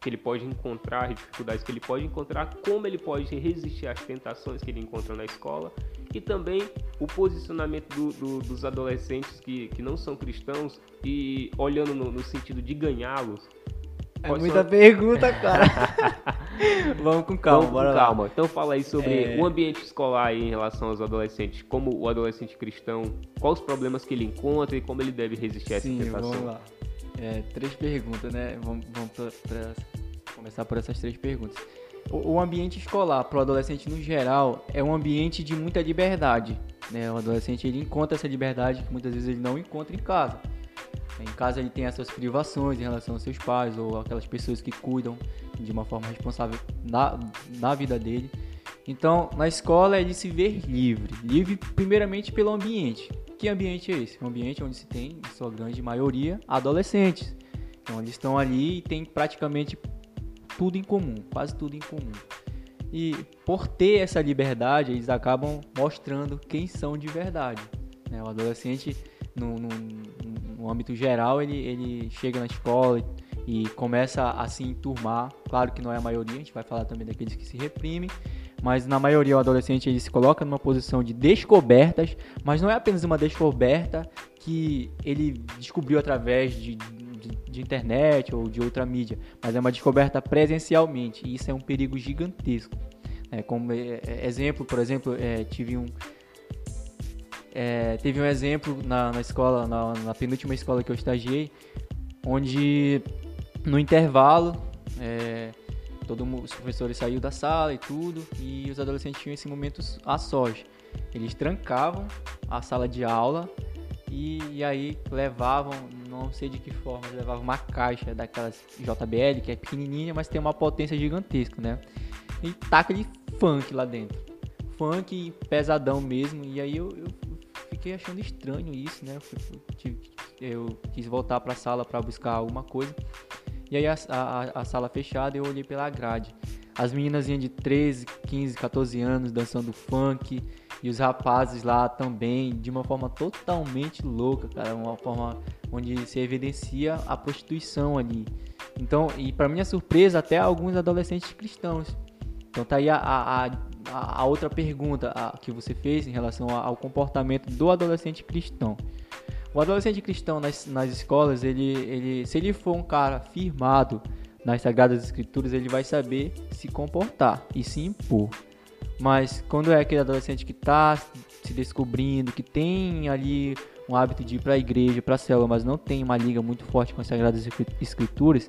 que ele pode encontrar, dificuldades que ele pode encontrar, como ele pode resistir às tentações que ele encontra na escola e também o posicionamento do, do, dos adolescentes que, que não são cristãos e olhando no, no sentido de ganhá-los é muita pergunta, cara. Vamos com calma, Vamos com calma. Então fala aí sobre é... o ambiente escolar aí em relação aos adolescentes, como o adolescente cristão, quais os problemas que ele encontra e como ele deve resistir a essa Sim, tentação. Vamos lá. É, três perguntas, né? Vamos, vamos pra, pra começar por essas três perguntas. O, o ambiente escolar para o adolescente no geral é um ambiente de muita liberdade. Né? O adolescente ele encontra essa liberdade que muitas vezes ele não encontra em casa. Em casa ele tem as suas privações em relação aos seus pais ou aquelas pessoas que cuidam de uma forma responsável da, da vida dele. Então, na escola é de se ver livre. Livre primeiramente pelo ambiente. Que ambiente é esse? Um ambiente onde se tem, em sua grande maioria, adolescentes. Então, eles estão ali e tem praticamente tudo em comum, quase tudo em comum. E por ter essa liberdade, eles acabam mostrando quem são de verdade. Né? O adolescente, no, no âmbito geral, ele, ele chega na escola e, e começa a se enturmar. Claro que não é a maioria, a gente vai falar também daqueles que se reprimem, mas na maioria o adolescente ele se coloca numa posição de descobertas, mas não é apenas uma descoberta que ele descobriu através de, de, de, internet ou de outra mídia, mas é uma descoberta presencialmente, e isso é um perigo gigantesco. É, como é, é exemplo, por exemplo, é, tive um, é, teve um exemplo na, na escola, na, na, penúltima escola que eu estagiei, onde no intervalo é, todo os professores saíram da sala e tudo, e os adolescentes tinham esse momento a sós. Eles trancavam a sala de aula E, e, aí levavam, não sei de que forma, levavam uma caixa daquelas JBL, que é pequenininha, mas tem uma potência gigantesca, né? E taca de funk lá dentro. Funk pesadão mesmo. E aí eu, eu fiquei achando estranho isso, né? Eu, quis voltar para a sala para buscar alguma coisa. E aí a, a, a, sala fechada eu olhei pela grade. As meninas de 13, 15, 14 anos dançando funk. E os rapazes lá também, de uma forma totalmente louca, cara. Uma forma onde se evidencia a prostituição ali. Então, e para minha surpresa, até alguns adolescentes cristãos. Então tá aí a, a, a, outra pergunta que você fez em relação ao comportamento do adolescente cristão. O adolescente cristão nas, nas escolas, ele, ele, se ele for um cara firmado nas Sagradas Escrituras, ele vai saber se comportar e se impor. Mas quando é aquele adolescente que está se descobrindo, que tem ali um hábito de ir para a igreja, para a célula, mas não tem uma liga muito forte com as Sagradas Escrituras,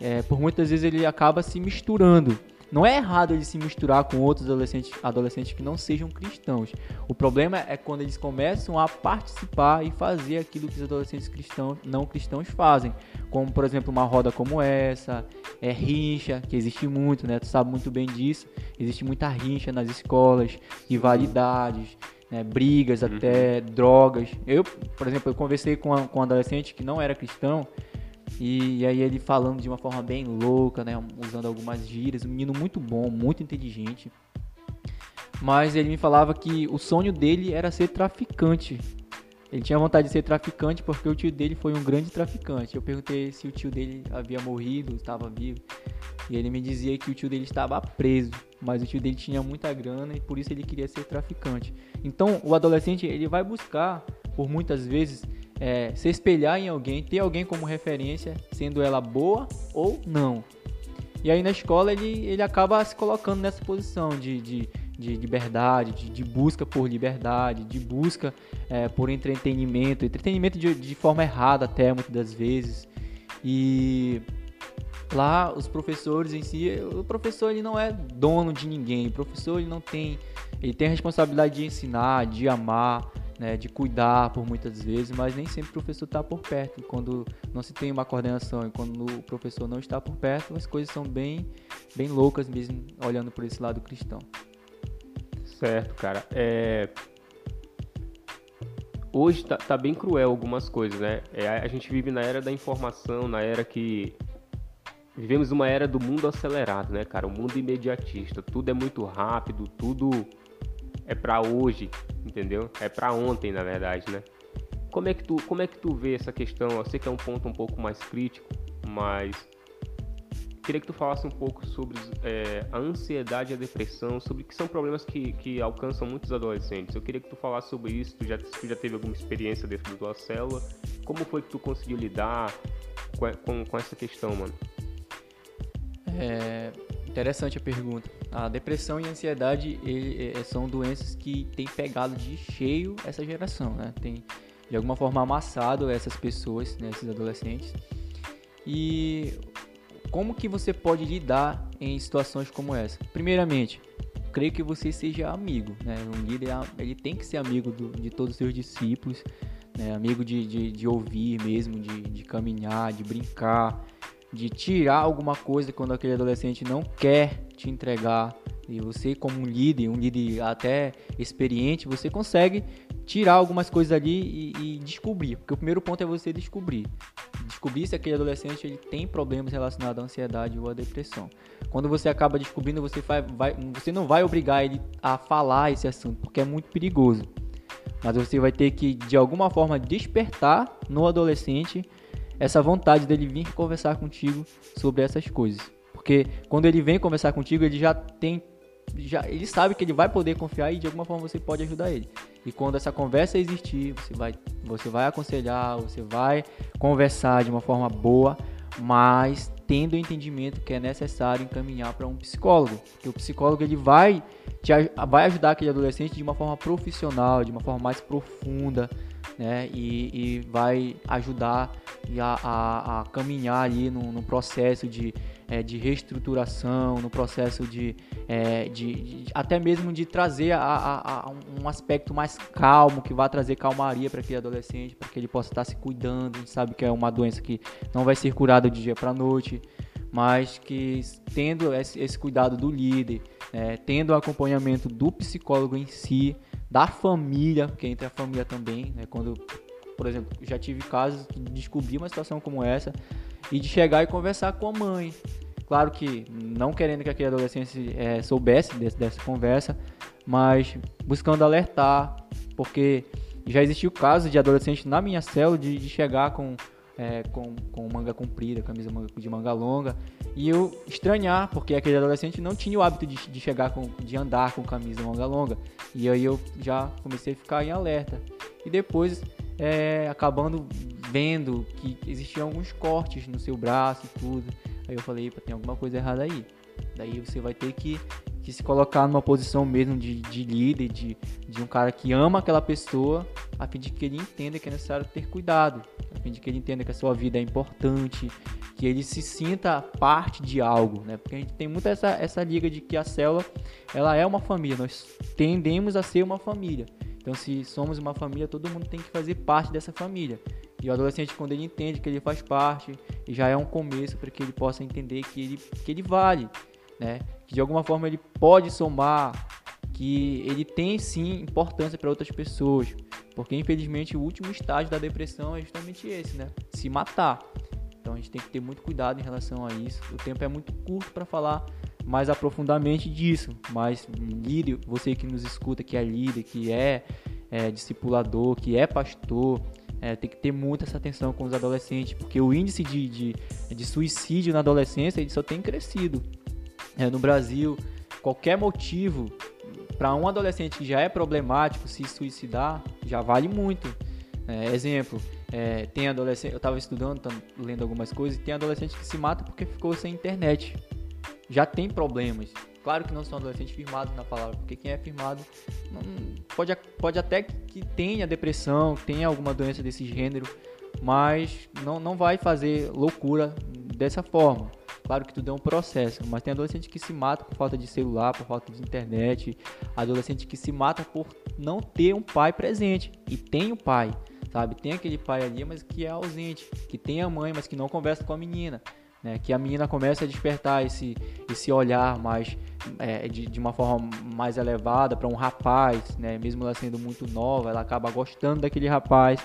é, por muitas vezes ele acaba se misturando não é errado ele se misturar com outros adolescentes, adolescentes que não sejam cristãos. O problema é quando eles começam a participar e fazer aquilo que os adolescentes cristãos, não cristãos fazem. Como, por exemplo, uma roda como essa, é rincha, que existe muito, né? Tu sabe muito bem disso. Existe muita rincha nas escolas, rivalidades, né? brigas uhum. até, drogas. Eu, por exemplo, eu conversei com, com um adolescente que não era cristão e, e, aí ele falando de uma forma bem louca, né? Usando algumas gírias. Um menino muito bom, muito inteligente. Mas ele me falava que o sonho dele era ser traficante. Ele tinha vontade de ser traficante porque o tio dele foi um grande traficante. Eu perguntei se o tio dele havia morrido, estava vivo. E ele me dizia que o tio dele estava preso, mas o tio dele tinha muita grana e por isso ele queria ser traficante. Então, o adolescente ele vai buscar, por muitas vezes, é, se espelhar em alguém, ter alguém como referência, sendo ela boa ou não. E aí na escola ele, ele acaba se colocando nessa posição de, de, de liberdade, de, de busca por liberdade, de busca é, por entretenimento, entretenimento de, de forma errada até muitas das vezes. E lá os professores em si, o professor ele não é dono de ninguém, o professor ele não tem, ele tem a responsabilidade de ensinar, de amar, né, de cuidar por muitas vezes, mas nem sempre o professor está por perto. E quando não se tem uma coordenação e quando o professor não está por perto, as coisas são bem, bem loucas mesmo, olhando por esse lado cristão. Certo, cara. É... Hoje tá, tá, bem cruel algumas coisas, né? É, a gente vive na era da informação, na era que vivemos uma era do mundo acelerado, né, cara? O mundo imediatista. Tudo é muito rápido, tudo é para hoje, entendeu? É para ontem, na verdade, né? Como é que tu, como é que tu vê essa questão? Eu sei que é um ponto um pouco mais crítico, mas queria que tu falasse um pouco sobre é, a ansiedade e a depressão, sobre que são problemas que, que alcançam muitos adolescentes. Eu queria que tu falasse sobre isso. Tu já, tu já teve alguma experiência dentro da tua célula? Como foi que tu conseguiu lidar com, com, com essa questão, mano? É, Interessante a pergunta. A depressão e a ansiedade ele, é, são doenças que têm pegado de cheio essa geração, né? Tem de alguma forma amassado essas pessoas, né, esses adolescentes. E como que você pode lidar em situações como essa? Primeiramente, creio que você seja amigo, né? Um líder ele tem que ser amigo do, de todos os seus discípulos, né? amigo de, de, de ouvir mesmo, de, de caminhar, de brincar, de tirar alguma coisa quando aquele adolescente não quer te entregar. E você, como um líder, um líder até experiente, você consegue tirar algumas coisas ali e, e, descobrir. Porque o primeiro ponto é você descobrir. Descobrir se aquele adolescente ele tem problemas relacionados à ansiedade ou à depressão. Quando você acaba descobrindo, você, vai, vai, você não vai obrigar ele a falar esse assunto, porque é muito perigoso. Mas você vai ter que, de alguma forma, despertar no adolescente essa vontade dele vir conversar contigo sobre essas coisas. Porque quando ele vem conversar contigo, ele já tem já ele sabe que ele vai poder confiar e de alguma forma você pode ajudar ele. E quando essa conversa existir, você vai você vai aconselhar, você vai conversar de uma forma boa, mas tendo o entendimento que é necessário encaminhar para um psicólogo, porque o psicólogo ele vai te, vai ajudar aquele adolescente de uma forma profissional, de uma forma mais profunda, né? E, e vai ajudar a, a, a caminhar ali no, no processo de, é, de reestruturação, no processo de, é, de, de, até mesmo de trazer a, a, a um aspecto mais calmo, que vai trazer calmaria para aquele adolescente, para que ele possa estar se cuidando. A gente sabe que é uma doença que não vai ser curada de dia para noite, mas que tendo esse, esse cuidado do líder, é, tendo o acompanhamento do psicólogo em si, da família, que entra a família também, né, quando por exemplo, já tive casos de descobrir uma situação como essa e de chegar e conversar com a mãe. Claro que não querendo que aquele adolescente é, soubesse desse, dessa conversa, mas buscando alertar, porque já existiu casos de adolescente na minha célula de, de chegar com, é, com, com manga comprida, camisa de manga longa, e eu estranhar, porque aquele adolescente não tinha o hábito de, de chegar com, de andar com camisa manga longa. E aí eu já comecei a ficar em alerta. E depois é, acabando vendo que existiam alguns cortes no seu braço e tudo. Aí eu falei, tem alguma coisa errada aí. Daí você vai ter que, que se colocar numa posição mesmo de, de líder, de, de um cara que ama aquela pessoa, a fim de que ele entenda que é necessário ter cuidado, a fim de que ele entenda que a sua vida é importante, que ele se sinta parte de algo, né? Porque a gente tem muito essa, essa liga de que a célula ela é uma família, nós tendemos a ser uma família. Então, se somos uma família, todo mundo tem que fazer parte dessa família. E o adolescente, quando ele entende que ele faz parte, já é um começo para que ele possa entender que ele, que ele vale, né? Que de alguma forma ele pode somar, que ele tem sim importância para outras pessoas. Porque infelizmente o último estágio da depressão é justamente esse, né? Se matar. Então a gente tem que ter muito cuidado em relação a isso. O tempo é muito curto para falar mais aprofundadamente disso. Mas líder, você que nos escuta, que é líder, que é, é discipulador, que é pastor, é, tem que ter muita essa atenção com os adolescentes, porque o índice de, de, de suicídio na adolescência ele só tem crescido. É, no Brasil, qualquer motivo para um adolescente que já é problemático se suicidar já vale muito. É, exemplo, é, tem adolescente, eu estava estudando, lendo algumas coisas, e tem adolescente que se mata porque ficou sem internet já tem problemas. Claro que não são adolescentes firmados na palavra, porque quem é firmado não, pode, pode até que tenha depressão, tenha alguma doença desse gênero, mas não, não vai fazer loucura dessa forma. Claro que tudo é um processo, mas tem adolescente que se mata por falta de celular, por falta de internet, adolescente que se mata por não ter um pai presente. E tem o pai, sabe? Tem aquele pai ali, mas que é ausente, que tem a mãe, mas que não conversa com a menina né? Que a menina comece a despertar esse, esse olhar mais é, de, de uma forma mais elevada para um rapaz, né? Mesmo ela sendo muito nova, ela acaba gostando daquele rapaz,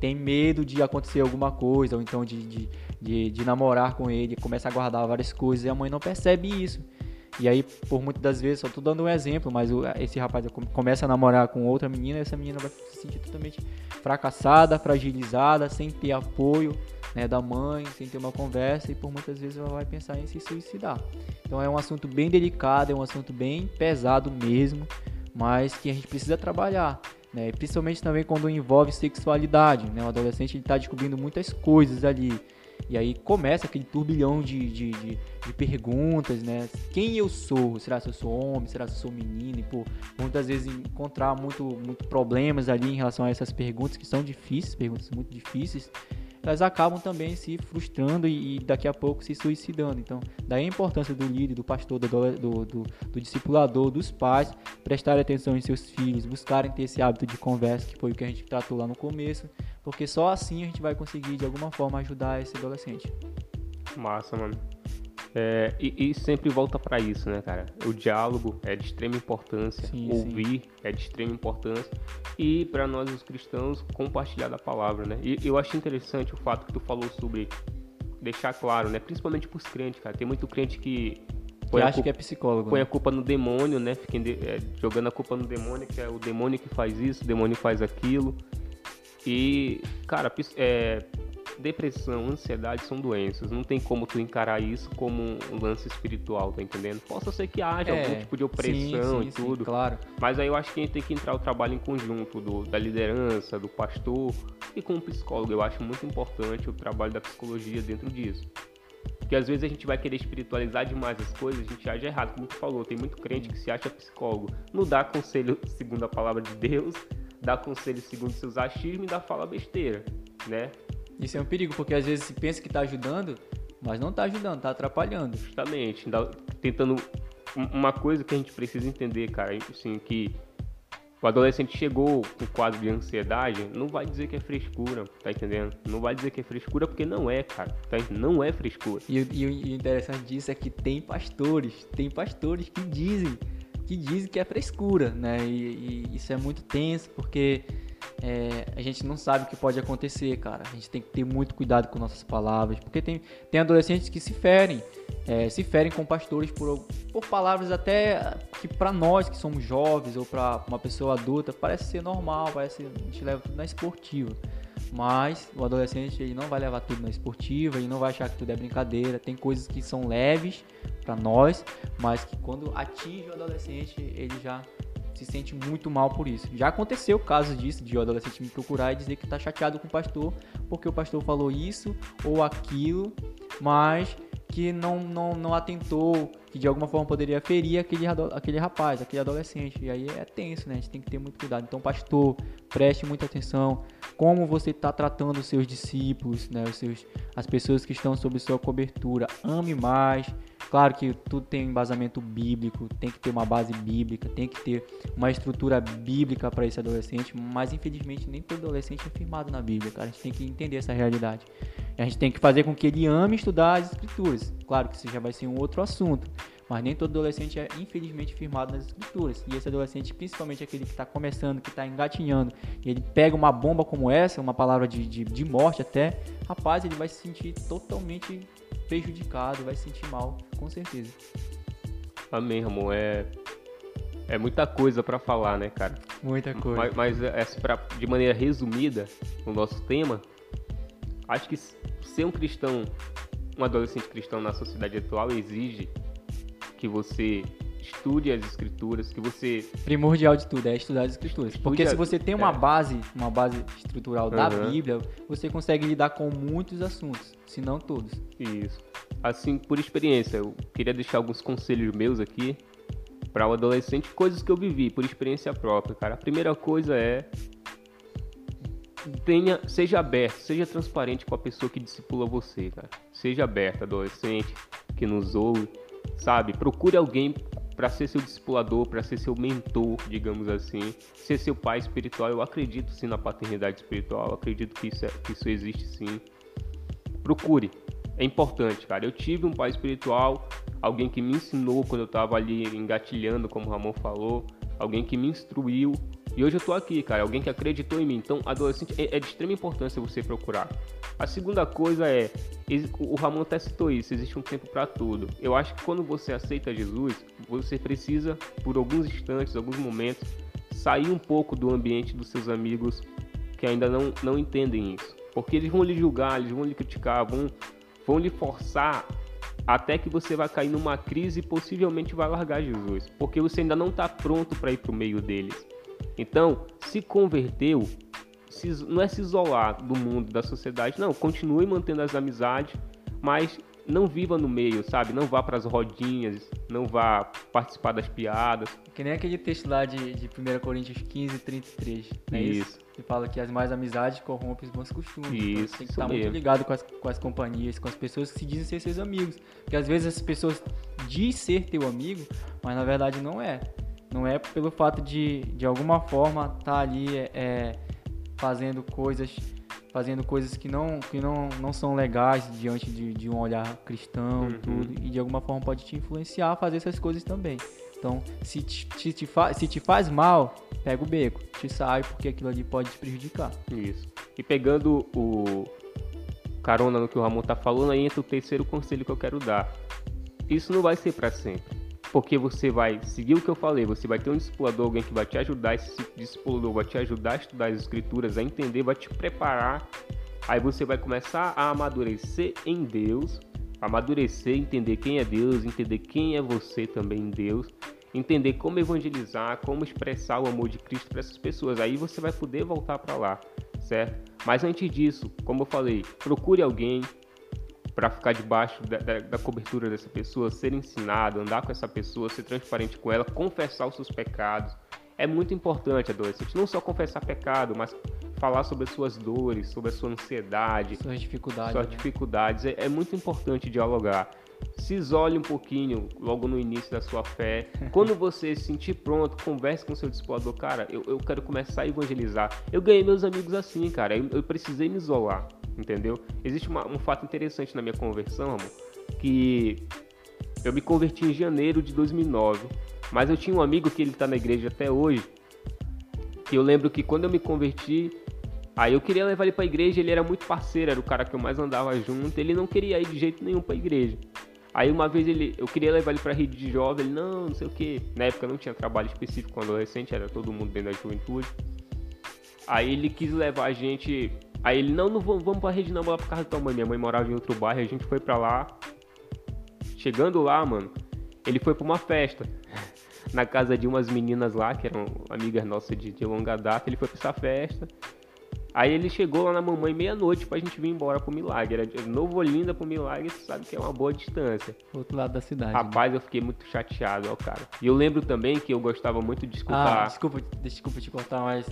tem medo de acontecer alguma coisa, ou então de, de, de, de namorar com ele, começa a guardar várias coisas e a mãe não percebe isso. E aí, por muitas das vezes, só tô dando um exemplo, mas esse rapaz começa a namorar com outra menina e essa menina vai se sentir totalmente fracassada, fragilizada, sem ter apoio, né, da mãe, sem ter uma conversa e por muitas vezes ela vai pensar em se suicidar. Então é um assunto bem delicado, é um assunto bem pesado mesmo, mas que a gente precisa trabalhar. Né? Principalmente também quando envolve sexualidade. Né? O adolescente está descobrindo muitas coisas ali. E aí começa aquele turbilhão de, de, de, de, perguntas, né? Quem eu sou? Será que eu sou homem? Será que eu sou menino? E, pô, muitas vezes encontrar muito, muito problemas ali em relação a essas perguntas que são difíceis, perguntas muito difíceis elas acabam também se frustrando e, e, daqui a pouco se suicidando. Então, daí a importância do líder, do pastor, do, do, do, do discipulador, dos pais, prestarem atenção em seus filhos, buscarem ter esse hábito de conversa, que foi o que a gente tratou lá no começo, porque só assim a gente vai conseguir de alguma forma ajudar esse adolescente. Massa, mano. É, e, e, sempre volta para isso, né, cara? O diálogo é de extrema importância, sim, ouvir sim. é de extrema importância e para nós os cristãos compartilhar da palavra, né? E eu acho interessante o fato que tu falou sobre deixar claro, né? Principalmente pros crentes, cara. Tem muito crente que põe, acha que é psicólogo, põe né? a culpa no demônio, né? Fica é, jogando a culpa no demônio, que é o demônio que faz isso, o demônio faz aquilo. E, cara, é, depressão, ansiedade são doenças. Não tem como tu encarar isso como um lance espiritual, tá entendendo? Possa ser que haja é, algum tipo de opressão sim, sim, e tudo. Sim, claro. Mas aí eu acho que a gente tem que entrar o trabalho em conjunto do, da liderança, do pastor e com o psicólogo. Eu acho muito importante o trabalho da psicologia dentro disso. Porque às vezes a gente vai querer espiritualizar demais as coisas, a gente age errado, como tu falou. Tem muito crente que se acha psicólogo. Não dá conselho segundo a palavra de Deus, dá conselho segundo seus achismos e dá fala besteira, né? Isso é um perigo, porque às vezes se pensa que está ajudando, mas não está ajudando, está atrapalhando. Justamente, tentando uma coisa que a gente precisa entender, cara, assim, que o adolescente chegou com quadro de ansiedade, não vai dizer que é frescura, tá entendendo? Não vai dizer que é frescura porque não é, cara. Tá? Não é frescura. E, e, e o interessante disso é que tem pastores, tem pastores que dizem que dizem que é frescura, né? E, e isso é muito tenso porque é, a gente não sabe o que pode acontecer, cara. A gente tem que ter muito cuidado com nossas palavras, porque tem, tem adolescentes que se ferem, é, se ferem com pastores por, por palavras até que para nós que somos jovens ou para uma pessoa adulta parece ser normal, parece a gente leva tudo na esportiva. Mas o adolescente ele não vai levar tudo na esportiva, ele não vai achar que tudo é brincadeira. Tem coisas que são leves para nós, mas que quando atinge o adolescente ele já se sente muito mal por isso. Já aconteceu casos disso, de o adolescente me procurar e dizer que está chateado com o pastor porque o pastor falou isso ou aquilo, mas que não, não, não atentou, que de alguma forma poderia ferir aquele, aquele rapaz, aquele adolescente. E aí é tenso, né? A gente tem que ter muito cuidado. Então, pastor, preste muita atenção como você está tratando os seus discípulos, né? Os seus, as pessoas que estão sob sua cobertura. Ame mais, Claro que tudo tem embasamento bíblico, tem que ter uma base bíblica, tem que ter uma estrutura bíblica para esse adolescente, mas infelizmente nem todo adolescente é firmado na Bíblia, cara. A gente tem que entender essa realidade. A gente tem que fazer com que ele ame estudar as escrituras. Claro que isso já vai ser um outro assunto, mas nem todo adolescente é infelizmente firmado nas escrituras. E esse adolescente, principalmente aquele que está começando, que está engatinhando, e ele pega uma bomba como essa, uma palavra de, de, de morte até, rapaz, ele vai se sentir totalmente prejudicado, vai se sentir mal, com certeza. Amém, Ramon. É, é muita coisa para falar, né, cara? Muita coisa. Mas, mas é, pra, de maneira resumida, o nosso tema, acho que ser um cristão, um adolescente cristão na sociedade atual exige que você estude as escrituras, que você primordial de tudo é estudar as escrituras, Estude porque se você tem uma é. base, uma base estrutural uhum. da Bíblia, você consegue lidar com muitos assuntos, se não todos. Isso. Assim, por experiência, eu queria deixar alguns conselhos meus aqui para o adolescente, coisas que eu vivi por experiência própria, cara. A primeira coisa é tenha, seja aberto, seja transparente com a pessoa que discipula você, cara. Seja aberto, adolescente que nos ouve, sabe? Procure alguém para ser seu discipulador, para ser seu mentor, digamos assim, ser seu pai espiritual. Eu acredito sim na paternidade espiritual, eu acredito que isso, é, que isso existe sim. Procure, é importante, cara. Eu tive um pai espiritual, alguém que me ensinou quando eu estava ali engatilhando, como o Ramon falou, alguém que me instruiu. E hoje eu tô aqui, cara, alguém que acreditou em mim. Então, adolescente é, é de extrema importância você procurar. A segunda coisa é, o Ramon até citou isso, existe um tempo para tudo. Eu acho que quando você aceita Jesus, você precisa, por alguns instantes, alguns momentos, sair um pouco do ambiente dos seus amigos que ainda não, não entendem isso. Porque eles vão lhe julgar, eles vão lhe criticar, vão, vão lhe forçar até que você vai cair numa crise e possivelmente vai largar Jesus. Porque você ainda não está pronto para ir para o meio deles. Então, se converteu, se, não é se isolar do mundo, da sociedade, não, continue mantendo as amizades, mas não viva no meio, sabe? Não vá para as rodinhas, não vá participar das piadas. Que nem aquele texto lá de, de 1 Coríntios 15, 33. Né? Isso. isso. Que fala que as mais amizades corrompem os bons costumes. Isso. Então, você tem que estar mesmo. muito ligado com as, com as companhias, com as pessoas que se dizem ser seus amigos. Porque às vezes as pessoas dizem ser teu amigo, mas na verdade não é. Não é pelo fato de, de alguma forma, estar tá ali é, fazendo coisas fazendo coisas que não, que não, não são legais diante de, de um olhar cristão uhum. tudo, e de alguma forma pode te influenciar a fazer essas coisas também. Então, se te, te, te, fa, se te faz mal, pega o beco, te sai, porque aquilo ali pode te prejudicar. Isso. E pegando o carona no que o Ramon tá falando, aí entra o terceiro conselho que eu quero dar. Isso não vai ser para sempre porque você vai seguir o que eu falei, você vai ter um discipulador, alguém que vai te ajudar, esse discipulador vai te ajudar a estudar as escrituras, a entender, vai te preparar. Aí você vai começar a amadurecer em Deus, amadurecer, entender quem é Deus, entender quem é você também em Deus, entender como evangelizar, como expressar o amor de Cristo para essas pessoas. Aí você vai poder voltar para lá, certo? Mas antes disso, como eu falei, procure alguém, para ficar debaixo da, da, da, cobertura dessa pessoa, ser ensinado, andar com essa pessoa, ser transparente com ela, confessar os seus pecados. É muito importante, adolescente, não só confessar pecado, mas falar sobre as suas dores, sobre a sua ansiedade, Suas dificuldades. suas né? dificuldades. É, é muito importante dialogar. Se isole um pouquinho logo no início da sua fé. Quando você se sentir pronto, converse com seu discipulador. Cara, eu, eu quero começar a evangelizar. Eu ganhei meus amigos assim, cara. Eu, eu precisei me isolar, entendeu? Existe uma- um fato interessante na minha conversão, amor, que eu me converti em janeiro de 2009. Mas eu tinha um amigo que ele tá na igreja até hoje. Que eu lembro que quando eu me converti, Aí eu queria levar ele pra igreja, ele era muito parceiro, era o cara que eu mais andava junto, ele não queria ir de jeito nenhum pra igreja. Aí uma vez ele, eu queria levar ele pra rede de jovem, ele, não, não sei o que. Na época não tinha trabalho específico com adolescente, era todo mundo dentro da juventude. Aí ele quis levar a gente. Aí ele, não, não vamos, vamos pra rede não, vamos lá pra casa da tua mãe. Minha mãe morava em outro bairro, a gente foi pra lá. Chegando lá, mano, ele foi pra uma festa. Na casa de umas meninas lá, que eram amigas nossas de, de longa data, ele foi pra essa festa. Aí ele chegou lá na mamãe meia-noite pra gente vir embora pro Milagre. Era de Novo Olinda pro Milagre, tu sabe que é uma boa distância. Outro lado da cidade. né? Rapaz, eu fiquei muito chateado, ó, cara. E eu lembro também que eu gostava muito de Ah, escutar. desculpa, desculpa te cortar, mas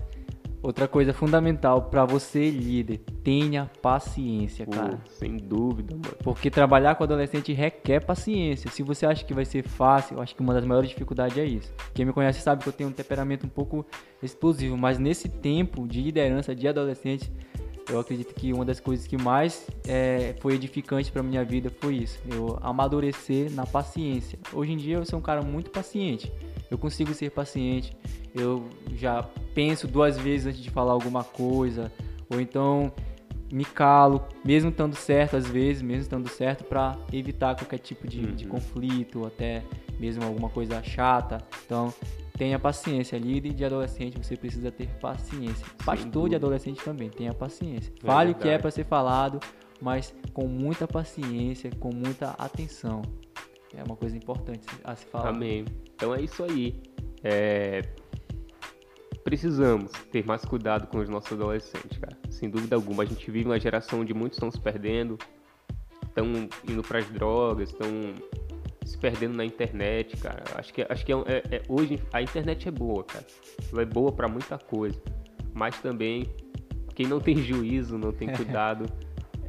outra coisa fundamental pra você, líder, tenha paciência, Pô, cara. sem dúvida, mano. Porque trabalhar com adolescente requer paciência. Se você acha que vai ser fácil, eu acho que uma das maiores dificuldades é isso. Quem me conhece sabe que eu tenho um temperamento um pouco explosivo, mas nesse tempo de liderança de adolescente, eu acredito que uma das coisas que mais é, foi edificante para minha vida foi isso. Eu amadurecer na paciência. Hoje em dia eu sou um cara muito paciente. Eu consigo ser paciente. Eu já penso duas vezes antes de falar alguma coisa. Ou então me calo, mesmo estando certo às vezes, mesmo estando certo, para evitar qualquer tipo de, de Uhum. conflito, ou até mesmo alguma coisa chata. Então, tenha paciência. Líder de adolescente, você precisa ter paciência. Pastor de adolescente também, tenha paciência. É Fale o que é para ser falado, mas com muita paciência, com muita atenção. É uma coisa importante a se falar. Amém. Então é isso aí. É, Precisamos ter mais cuidado com os nossos adolescentes, cara. Sem dúvida alguma. A gente vive uma geração onde muitos estão se perdendo, estão indo para as drogas, estão se perdendo na internet, cara. Acho que, acho que é, é- é- hoje a internet é boa, cara. Ela é boa para muita coisa. Mas também, quem não tem juízo, não tem cuidado,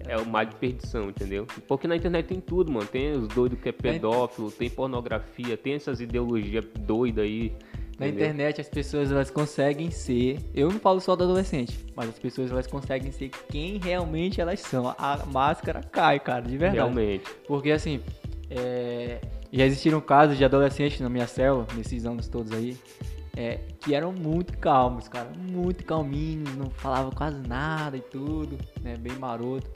é o mar de perdição, entendeu? Porque na internet tem tudo, mano. Tem os doidos que é pedófilo, tem pornografia, tem essas ideologias doidas aí. Na entendeu? internet as pessoas elas conseguem ser, eu não falo só do adolescente, mas as pessoas elas conseguem ser quem realmente elas são. A máscara cai, cara, de verdade. Realmente. Porque assim, é, já existiram casos de adolescentes na minha célula, nesses anos todos aí, é, que eram muito calmos, cara, muito calminhos, não falavam quase nada e tudo, né, bem maroto.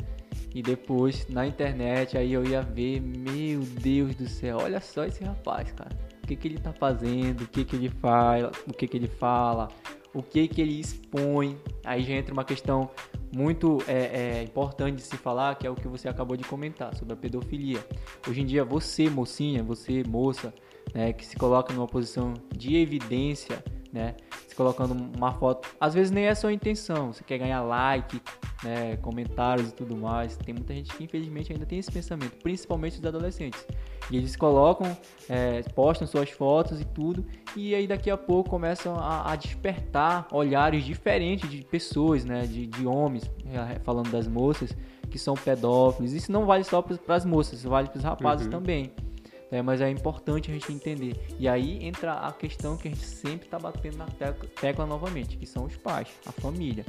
E depois, na internet, aí eu ia ver, meu Deus do céu, olha só esse rapaz, cara. O que, que ele tá fazendo, o que, que ele faz, o que, que ele fala, o que, que ele expõe. Aí já entra uma questão muito é, é, importante de se falar, que é o que você acabou de comentar sobre a pedofilia. Hoje em dia, você, mocinha, você, moça, né, que se coloca numa posição de evidência, né, se colocando uma foto, às vezes nem é a sua intenção, você quer ganhar like, né, comentários e tudo mais. Tem muita gente que infelizmente ainda tem esse pensamento, principalmente os adolescentes. E eles colocam, é, postam suas fotos e tudo, e aí daqui a pouco começam a, a despertar olhares diferentes de pessoas, né, de, de homens, é, falando das moças, que são pedófilos. Isso não vale só para as moças, vale para os rapazes Uhum. também. É, mas é importante a gente entender. E aí entra a questão que a gente sempre está batendo na tecla, tecla novamente, que são os pais, a família.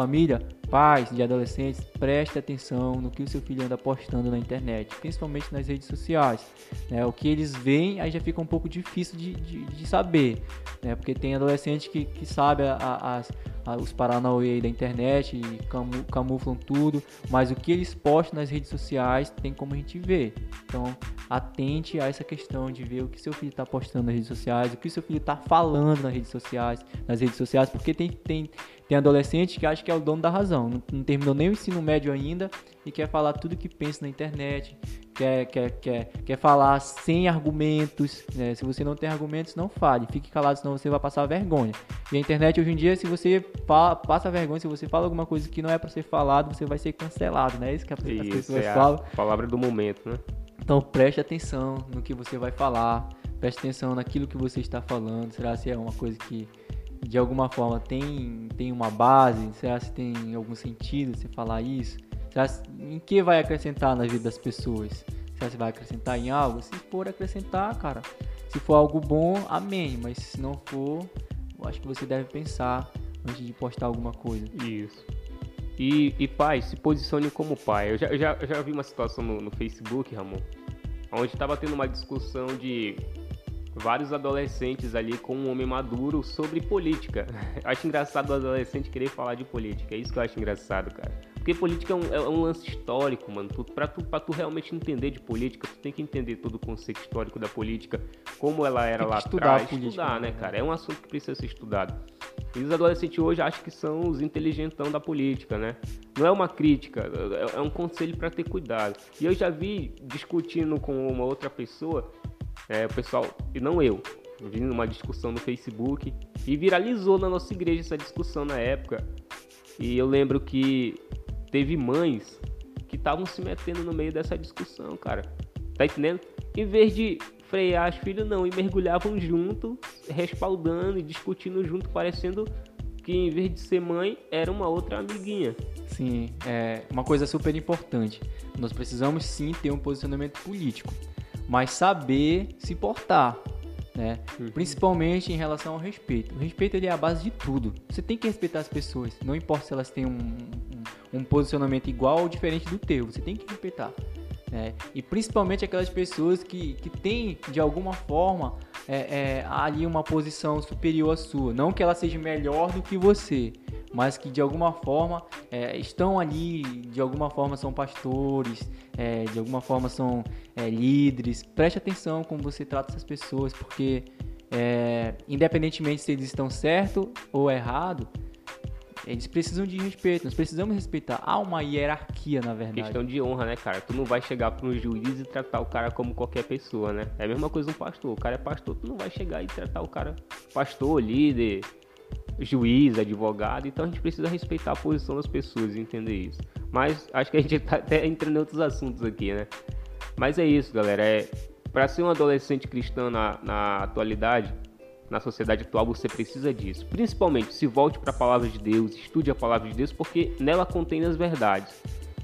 Família, pais de adolescentes, preste atenção no que o seu filho anda postando na internet, principalmente nas redes sociais. né? O que eles veem aí já fica um pouco difícil de, de, de saber, né? porque tem adolescente que, que sabe a- a- a- os paranauê da internet e camu- camuflam tudo, mas o que eles postam nas redes sociais tem como a gente ver. Então, atente a essa questão de ver o que seu filho está postando nas redes sociais, o que seu filho está falando nas redes sociais, nas redes sociais, porque tem, tem, tem adolescente que acha que é o dono da razão, não, não terminou nem o ensino médio ainda e quer falar tudo que pensa na internet, quer, quer, quer, quer falar sem argumentos. né? Se você não tem argumentos, não fale, fique calado, senão você vai passar vergonha. E a internet hoje em dia, se você fa- passa vergonha, se você fala alguma coisa que não é para ser falado, você vai ser cancelado, né? É isso que as Isso pessoas é falam. palavra do momento, né? Então preste atenção no que você vai falar, preste atenção naquilo que você está falando. Será se é uma coisa que de alguma forma tem, tem uma base? Será se tem algum sentido você falar isso? Será se, em que vai acrescentar na vida das pessoas? Será se vai acrescentar em algo? Se for acrescentar, cara, se for algo bom, amém. Mas se não for, eu acho que você deve pensar antes de postar alguma coisa. Isso. E, e pai, se posicione como pai. Eu já, eu já, eu já vi uma situação no, no Facebook, Ramon, onde estava tendo uma discussão de vários adolescentes ali com um homem maduro sobre política. acho engraçado o adolescente querer falar de política. É isso que eu acho engraçado, cara. Porque política é um, é um lance histórico, mano. Tu, pra, tu, pra tu realmente entender de política, tu tem que entender todo o conceito histórico da política, como ela era lá estudar atrás. a política, estudar, né? né, cara? É um assunto que precisa ser estudado. E os adolescentes hoje acham que são os inteligentão da política, né? Não é uma crítica, é, é um conselho para ter cuidado. E eu já vi discutindo com uma outra pessoa é, o pessoal, e não eu, vi numa discussão no Facebook e viralizou na nossa igreja essa discussão na época. E eu lembro que teve mães que estavam se metendo no meio dessa discussão, cara. Tá entendendo? Em vez de frear as filhas, não, e mergulhavam junto, respaldando e discutindo junto, parecendo que em vez de ser mãe, era uma outra amiguinha. Sim, é uma coisa super importante. Nós precisamos sim ter um posicionamento político, mas saber se portar, né? Uhum. Principalmente em relação ao respeito. O respeito ele é a base de tudo. Você tem que respeitar as pessoas, não importa se elas têm um, um, um posicionamento igual ou diferente do teu, você tem que respeitar. Né? E principalmente aquelas pessoas que, que têm, de alguma forma, é, é, ali uma posição superior à sua. Não que ela seja melhor do que você, mas que de alguma forma é, estão ali, de alguma forma são pastores, é, de alguma forma são é, líderes. Preste atenção como você trata essas pessoas, porque é, independentemente se eles estão certo ou errado, eles precisam de respeito, nós precisamos respeitar. Há uma hierarquia, na verdade. Questão de honra, né, cara? Tu não vai chegar para um juiz e tratar o cara como qualquer pessoa, né? É a mesma coisa um pastor. O cara é pastor, tu não vai chegar e tratar o cara pastor, líder, juiz, advogado. Então a gente precisa respeitar a posição das pessoas e entender isso. Mas acho que a gente tá até entrando em outros assuntos aqui, né? Mas é isso, galera. É, para ser um adolescente cristão na, na atualidade, na sociedade atual, você precisa disso. Principalmente, se volte para a palavra de Deus, estude a palavra de Deus, porque nela contém as verdades.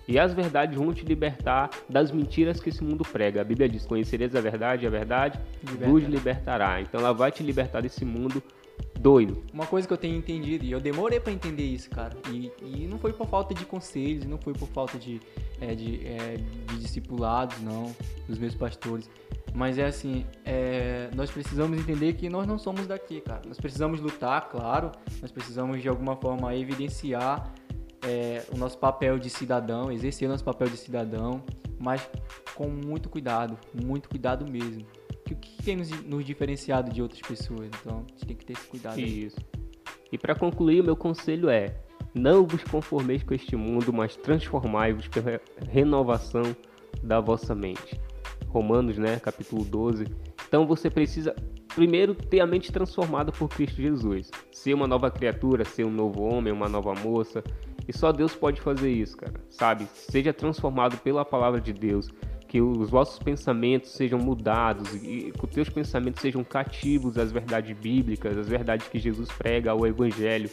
E as verdades vão te libertar das mentiras que esse mundo prega. A Bíblia diz: Conhecereis a verdade, a verdade vos libertará. Então ela vai te libertar desse mundo doido. Uma coisa que eu tenho entendido, e eu demorei pra entender isso, cara, e, e não foi por falta de conselhos, não foi por falta de, é, de, é, de discipulados, não, dos meus pastores, mas é assim, é, nós precisamos entender que nós não somos daqui, cara. Nós precisamos lutar, claro, nós precisamos de alguma forma evidenciar é, o nosso papel de cidadão, exercer o nosso papel de cidadão, mas com muito cuidado, muito cuidado mesmo. Que o que tem nos, nos diferenciado de outras pessoas? Então, a gente tem que ter esse cuidado. aí. Isso. E para concluir, o meu conselho é: não vos conformeis com este mundo, mas transformai-vos pela renovação da vossa mente. Romanos, né, capítulo 12. Então você precisa primeiro ter a mente transformada por Cristo Jesus, ser uma nova criatura, ser um novo homem, uma nova moça. E só Deus pode fazer isso, cara. Sabe? Seja transformado pela palavra de Deus, que os vossos pensamentos sejam mudados e que os teus pensamentos sejam cativos às verdades bíblicas, às verdades que Jesus prega, ao evangelho.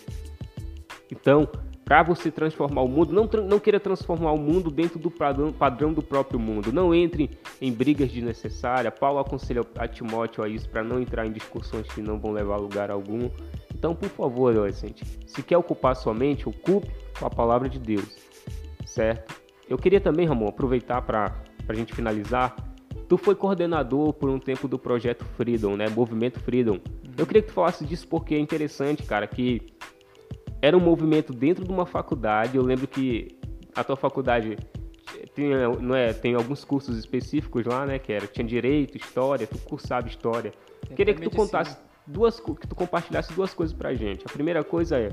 Então, para você transformar o mundo, não, não queira transformar o mundo dentro do padrão, padrão do próprio mundo. Não entre em brigas desnecessárias. Paulo aconselha a Timóteo a isso para não entrar em discussões que não vão levar a lugar algum. Então, por favor, adolescente, se quer ocupar sua mente, ocupe com a palavra de Deus, certo? Eu queria também, Ramon, aproveitar para a gente finalizar. Tu foi coordenador por um tempo do projeto Freedom, né? Movimento Freedom. Eu queria que tu falasse disso porque é interessante, cara, que era um movimento dentro de uma faculdade. Eu lembro que a tua faculdade tinha, não é, tem alguns cursos específicos lá, né? Que era tinha direito, história, tu cursava história. Queria que tu Exatamente contasse duas, que tu compartilhasse duas coisas pra gente. A primeira coisa é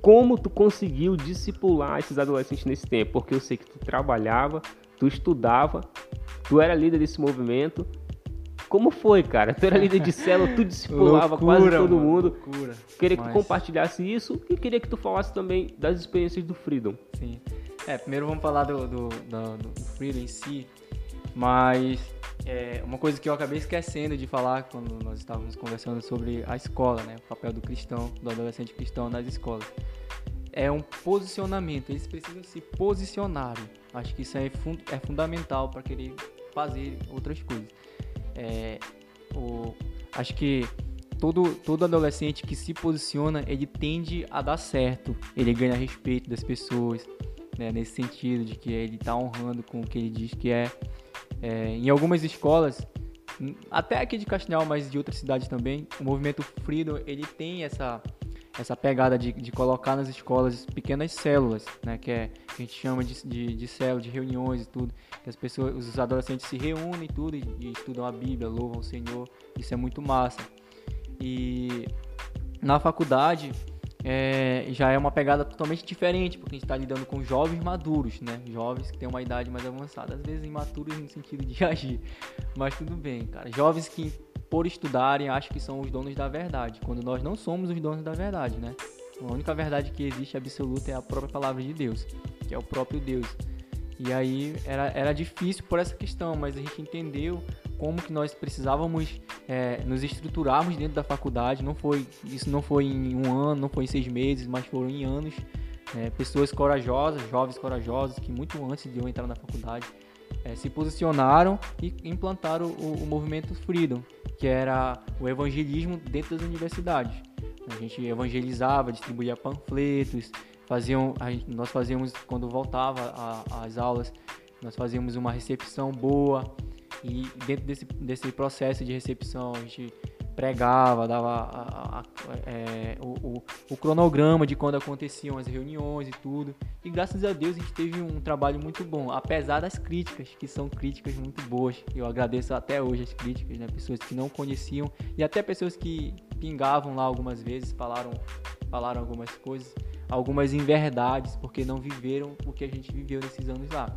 como tu conseguiu discipular esses adolescentes nesse tempo? Porque eu sei que tu trabalhava, tu estudava, tu era líder desse movimento. Como foi, cara? Tu era líder de célula, tu discipulava quase Loucura, todo mano, mundo. Loucura. Queria que tu compartilhasse isso e queria que tu falasse também das experiências do Freedom. Sim. É, primeiro vamos falar do, do, do, do Freedom em si, mas é, uma coisa que eu acabei esquecendo de falar quando nós estávamos conversando sobre a escola, né? O papel do cristão, do adolescente cristão nas escolas. É um posicionamento, eles precisam se posicionarem. Acho que isso é, é fundamental para querer fazer outras coisas. É, o, acho que todo, todo adolescente que se posiciona, ele tende a dar certo. Ele ganha respeito das pessoas, né, nesse sentido de que ele está honrando com o que ele diz que é. É. Em algumas escolas, até aqui de Castelhal, mas de outras cidades também, o movimento Freedom ele tem essa essa pegada de, de colocar nas escolas pequenas células, né, que é que a gente chama de, de, de células, de reuniões e tudo, que as pessoas, os adolescentes se reúnem e tudo e, e estudam a Bíblia, louvam o Senhor, isso é muito massa. E na faculdade é, já é uma pegada totalmente diferente, porque a gente está lidando com jovens maduros, né? Jovens que têm uma idade mais avançada, às vezes imaturos no sentido de agir. Mas tudo bem, cara. Jovens que, por estudarem, acham que são os donos da verdade, quando nós não somos os donos da verdade, né? A única verdade que existe absoluta é a própria palavra de Deus, que é o próprio Deus. E aí era, era difícil por essa questão, mas a gente entendeu como que nós precisávamos é, nos estruturarmos dentro da faculdade. Não foi isso não foi em um ano, não foi em seis meses, mas foram em anos. É, pessoas corajosas, jovens corajosos que muito antes de eu entrar na faculdade é, se posicionaram e implantaram o, o, movimento Freedom, que era o evangelismo dentro das universidades. A gente evangelizava, distribuía panfletos, faziam, gente, nós fazíamos quando voltava às aulas, nós fazíamos uma recepção boa e dentro desse, desse processo de recepção a gente pregava, dava a, a, a, é, o, o, o, cronograma de quando aconteciam as reuniões e tudo. E graças a Deus a gente teve um trabalho muito bom, apesar das críticas, que são críticas muito boas. Eu agradeço até hoje as críticas, né? Pessoas que não conheciam e até pessoas que pingavam lá algumas vezes, falaram, falaram algumas coisas algumas inverdades, porque não viveram o que a gente viveu nesses anos lá.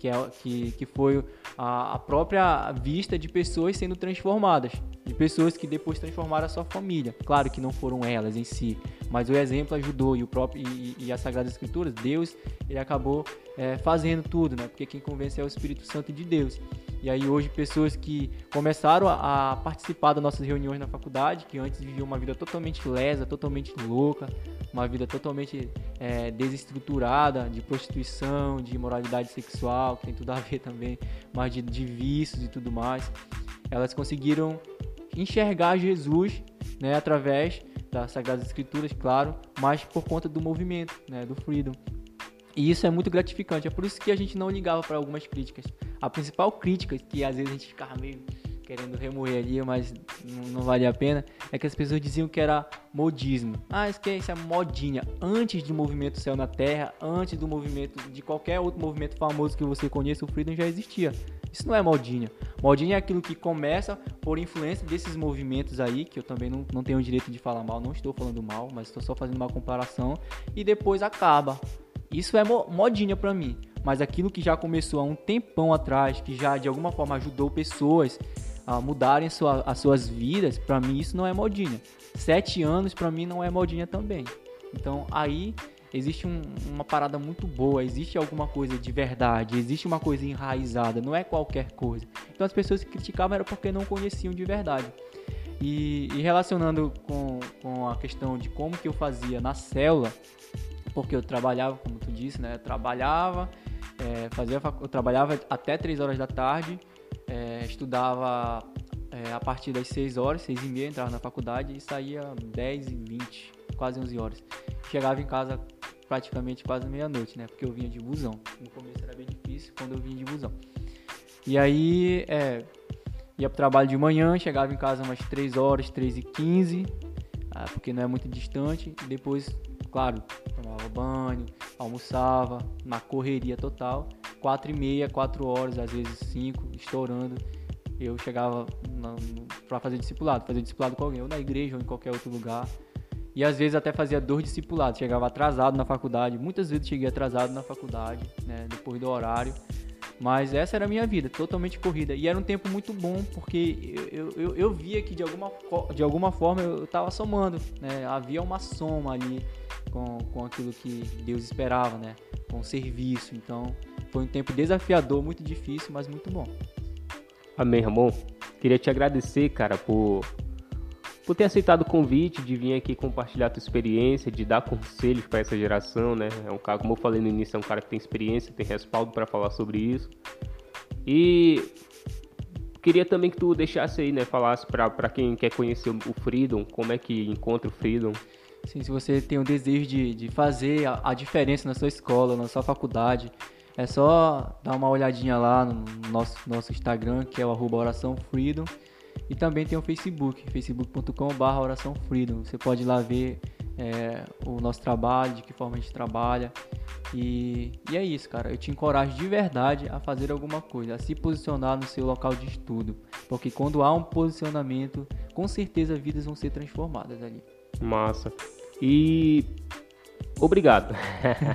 Que, é, que, que foi a, a própria vista de pessoas sendo transformadas, de pessoas que depois transformaram a sua família. Claro que não foram elas em si, mas o exemplo ajudou e o próprio e, e as Sagradas Escrituras, Deus, ele acabou é, fazendo tudo, né? Porque quem convence é o Espírito Santo de Deus. E aí hoje pessoas que começaram a, participar das nossas reuniões na faculdade, que antes viviam uma vida totalmente lesa, totalmente louca, uma vida totalmente é, desestruturada de prostituição, de imoralidade sexual, que tem tudo a ver também, mas de, de vícios e tudo mais, elas conseguiram enxergar Jesus, né, através das Sagradas Escrituras, claro, mas por conta do movimento, né, do Freedom. E isso é muito gratificante. É por isso que a gente não ligava para algumas críticas. A principal crítica, que às vezes a gente ficava meio querendo remoer ali, mas não, não valia a pena, é que as pessoas diziam que era modismo. Ah, que é, isso é modinha. Antes do movimento Céu na Terra, antes do movimento, de qualquer outro movimento famoso que você conheça, o Freedom já existia. Isso não é modinha. Modinha é aquilo que começa por influência desses movimentos aí, que eu também não, não tenho o direito de falar mal, não estou falando mal, mas estou só fazendo uma comparação, e depois acaba. Isso é modinha para mim. Mas aquilo que já começou há um tempão atrás, que já de alguma forma ajudou pessoas a mudarem sua, as suas vidas, para mim isso não é modinha. Sete anos para mim não é modinha também. Então aí existe um, uma parada muito boa, existe alguma coisa de verdade, existe uma coisa enraizada, não é qualquer coisa. Então as pessoas que criticavam era porque não conheciam de verdade. E, e relacionando com, com a questão de como que eu fazia na célula, porque eu trabalhava, como tu disse, né? Trabalhava, é, fazia, eu trabalhava até 3 horas da tarde, é, estudava é, a partir das 6 horas, 6 e meia, entrava na faculdade e saía 10 e 20, quase 11 horas. Chegava em casa praticamente quase meia-noite, né? Porque eu vinha de busão. No começo era bem difícil quando eu vinha de busão. E aí, é, ia pro trabalho de manhã, chegava em casa umas 3 horas, 3 e 15, ah, porque não é muito distante, e depois Claro, tomava banho, almoçava, na correria total. Quatro e meia, quatro horas, às vezes cinco, estourando. Eu chegava para fazer discipulado, fazer discipulado com alguém, ou na igreja, ou em qualquer outro lugar. E às vezes até fazia dois discipulados, chegava atrasado na faculdade. Muitas vezes cheguei atrasado na faculdade, né, depois do horário. Mas essa era a minha vida, totalmente corrida. E era um tempo muito bom, porque eu, eu, eu via que de alguma, de alguma forma eu estava somando, né? Havia uma soma ali com, com aquilo que Deus esperava, né? Com o serviço. Então, foi um tempo desafiador, muito difícil, mas muito bom. Amém, Ramon. Queria te agradecer, cara, por, por ter aceitado o convite de vir aqui compartilhar a tua experiência, de dar conselhos para essa geração, né? É um cara, como eu falei no início, é um cara que tem experiência, tem respaldo para falar sobre isso. E queria também que tu deixasse aí, né, falasse para quem quer conhecer o Freedom, como é que encontra o Freedom. Sim, se você tem o desejo de, de fazer a, a diferença na sua escola, na sua faculdade, é só dar uma olhadinha lá no nosso, nosso Instagram, que é o arroba oração freedom. E também tem o Facebook, facebook.com.br oração freedom. Você pode ir lá ver é, o nosso trabalho, de que forma a gente trabalha. E, e é isso, cara. Eu te encorajo de verdade a fazer alguma coisa, a se posicionar no seu local de estudo. Porque quando há um posicionamento, com certeza vidas vão ser transformadas ali. Massa. E obrigado.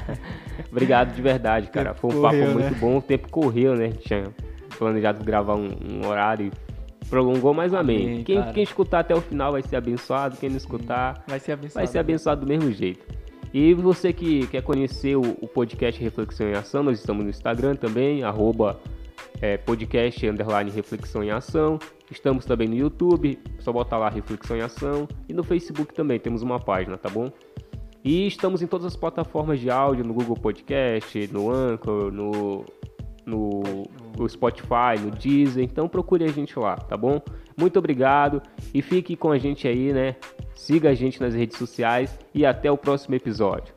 obrigado de verdade, cara. Foi um correu, papo né? muito bom. O tempo correu, né? Tinha planejado gravar um, um horário e prolongou mais ou menos. Quem, quem, escutar até o final vai ser abençoado. Quem não escutar vai ser abençoado, vai ser abençoado do mesmo jeito. E você que quer conhecer o, o, podcast Reflexão em Ação, nós estamos no Instagram também, arroba é, podcast underline Reflexão em Ação. Estamos também no YouTube, só botar lá Reflexão em Ação. E no Facebook também temos uma página, tá bom? E estamos em todas as plataformas de áudio, no Google Podcast, no Anchor, no, no, no Spotify, no Deezer. Então procure a gente lá, tá bom? Muito obrigado e fique com a gente aí, né? Siga a gente nas redes sociais e até o próximo episódio.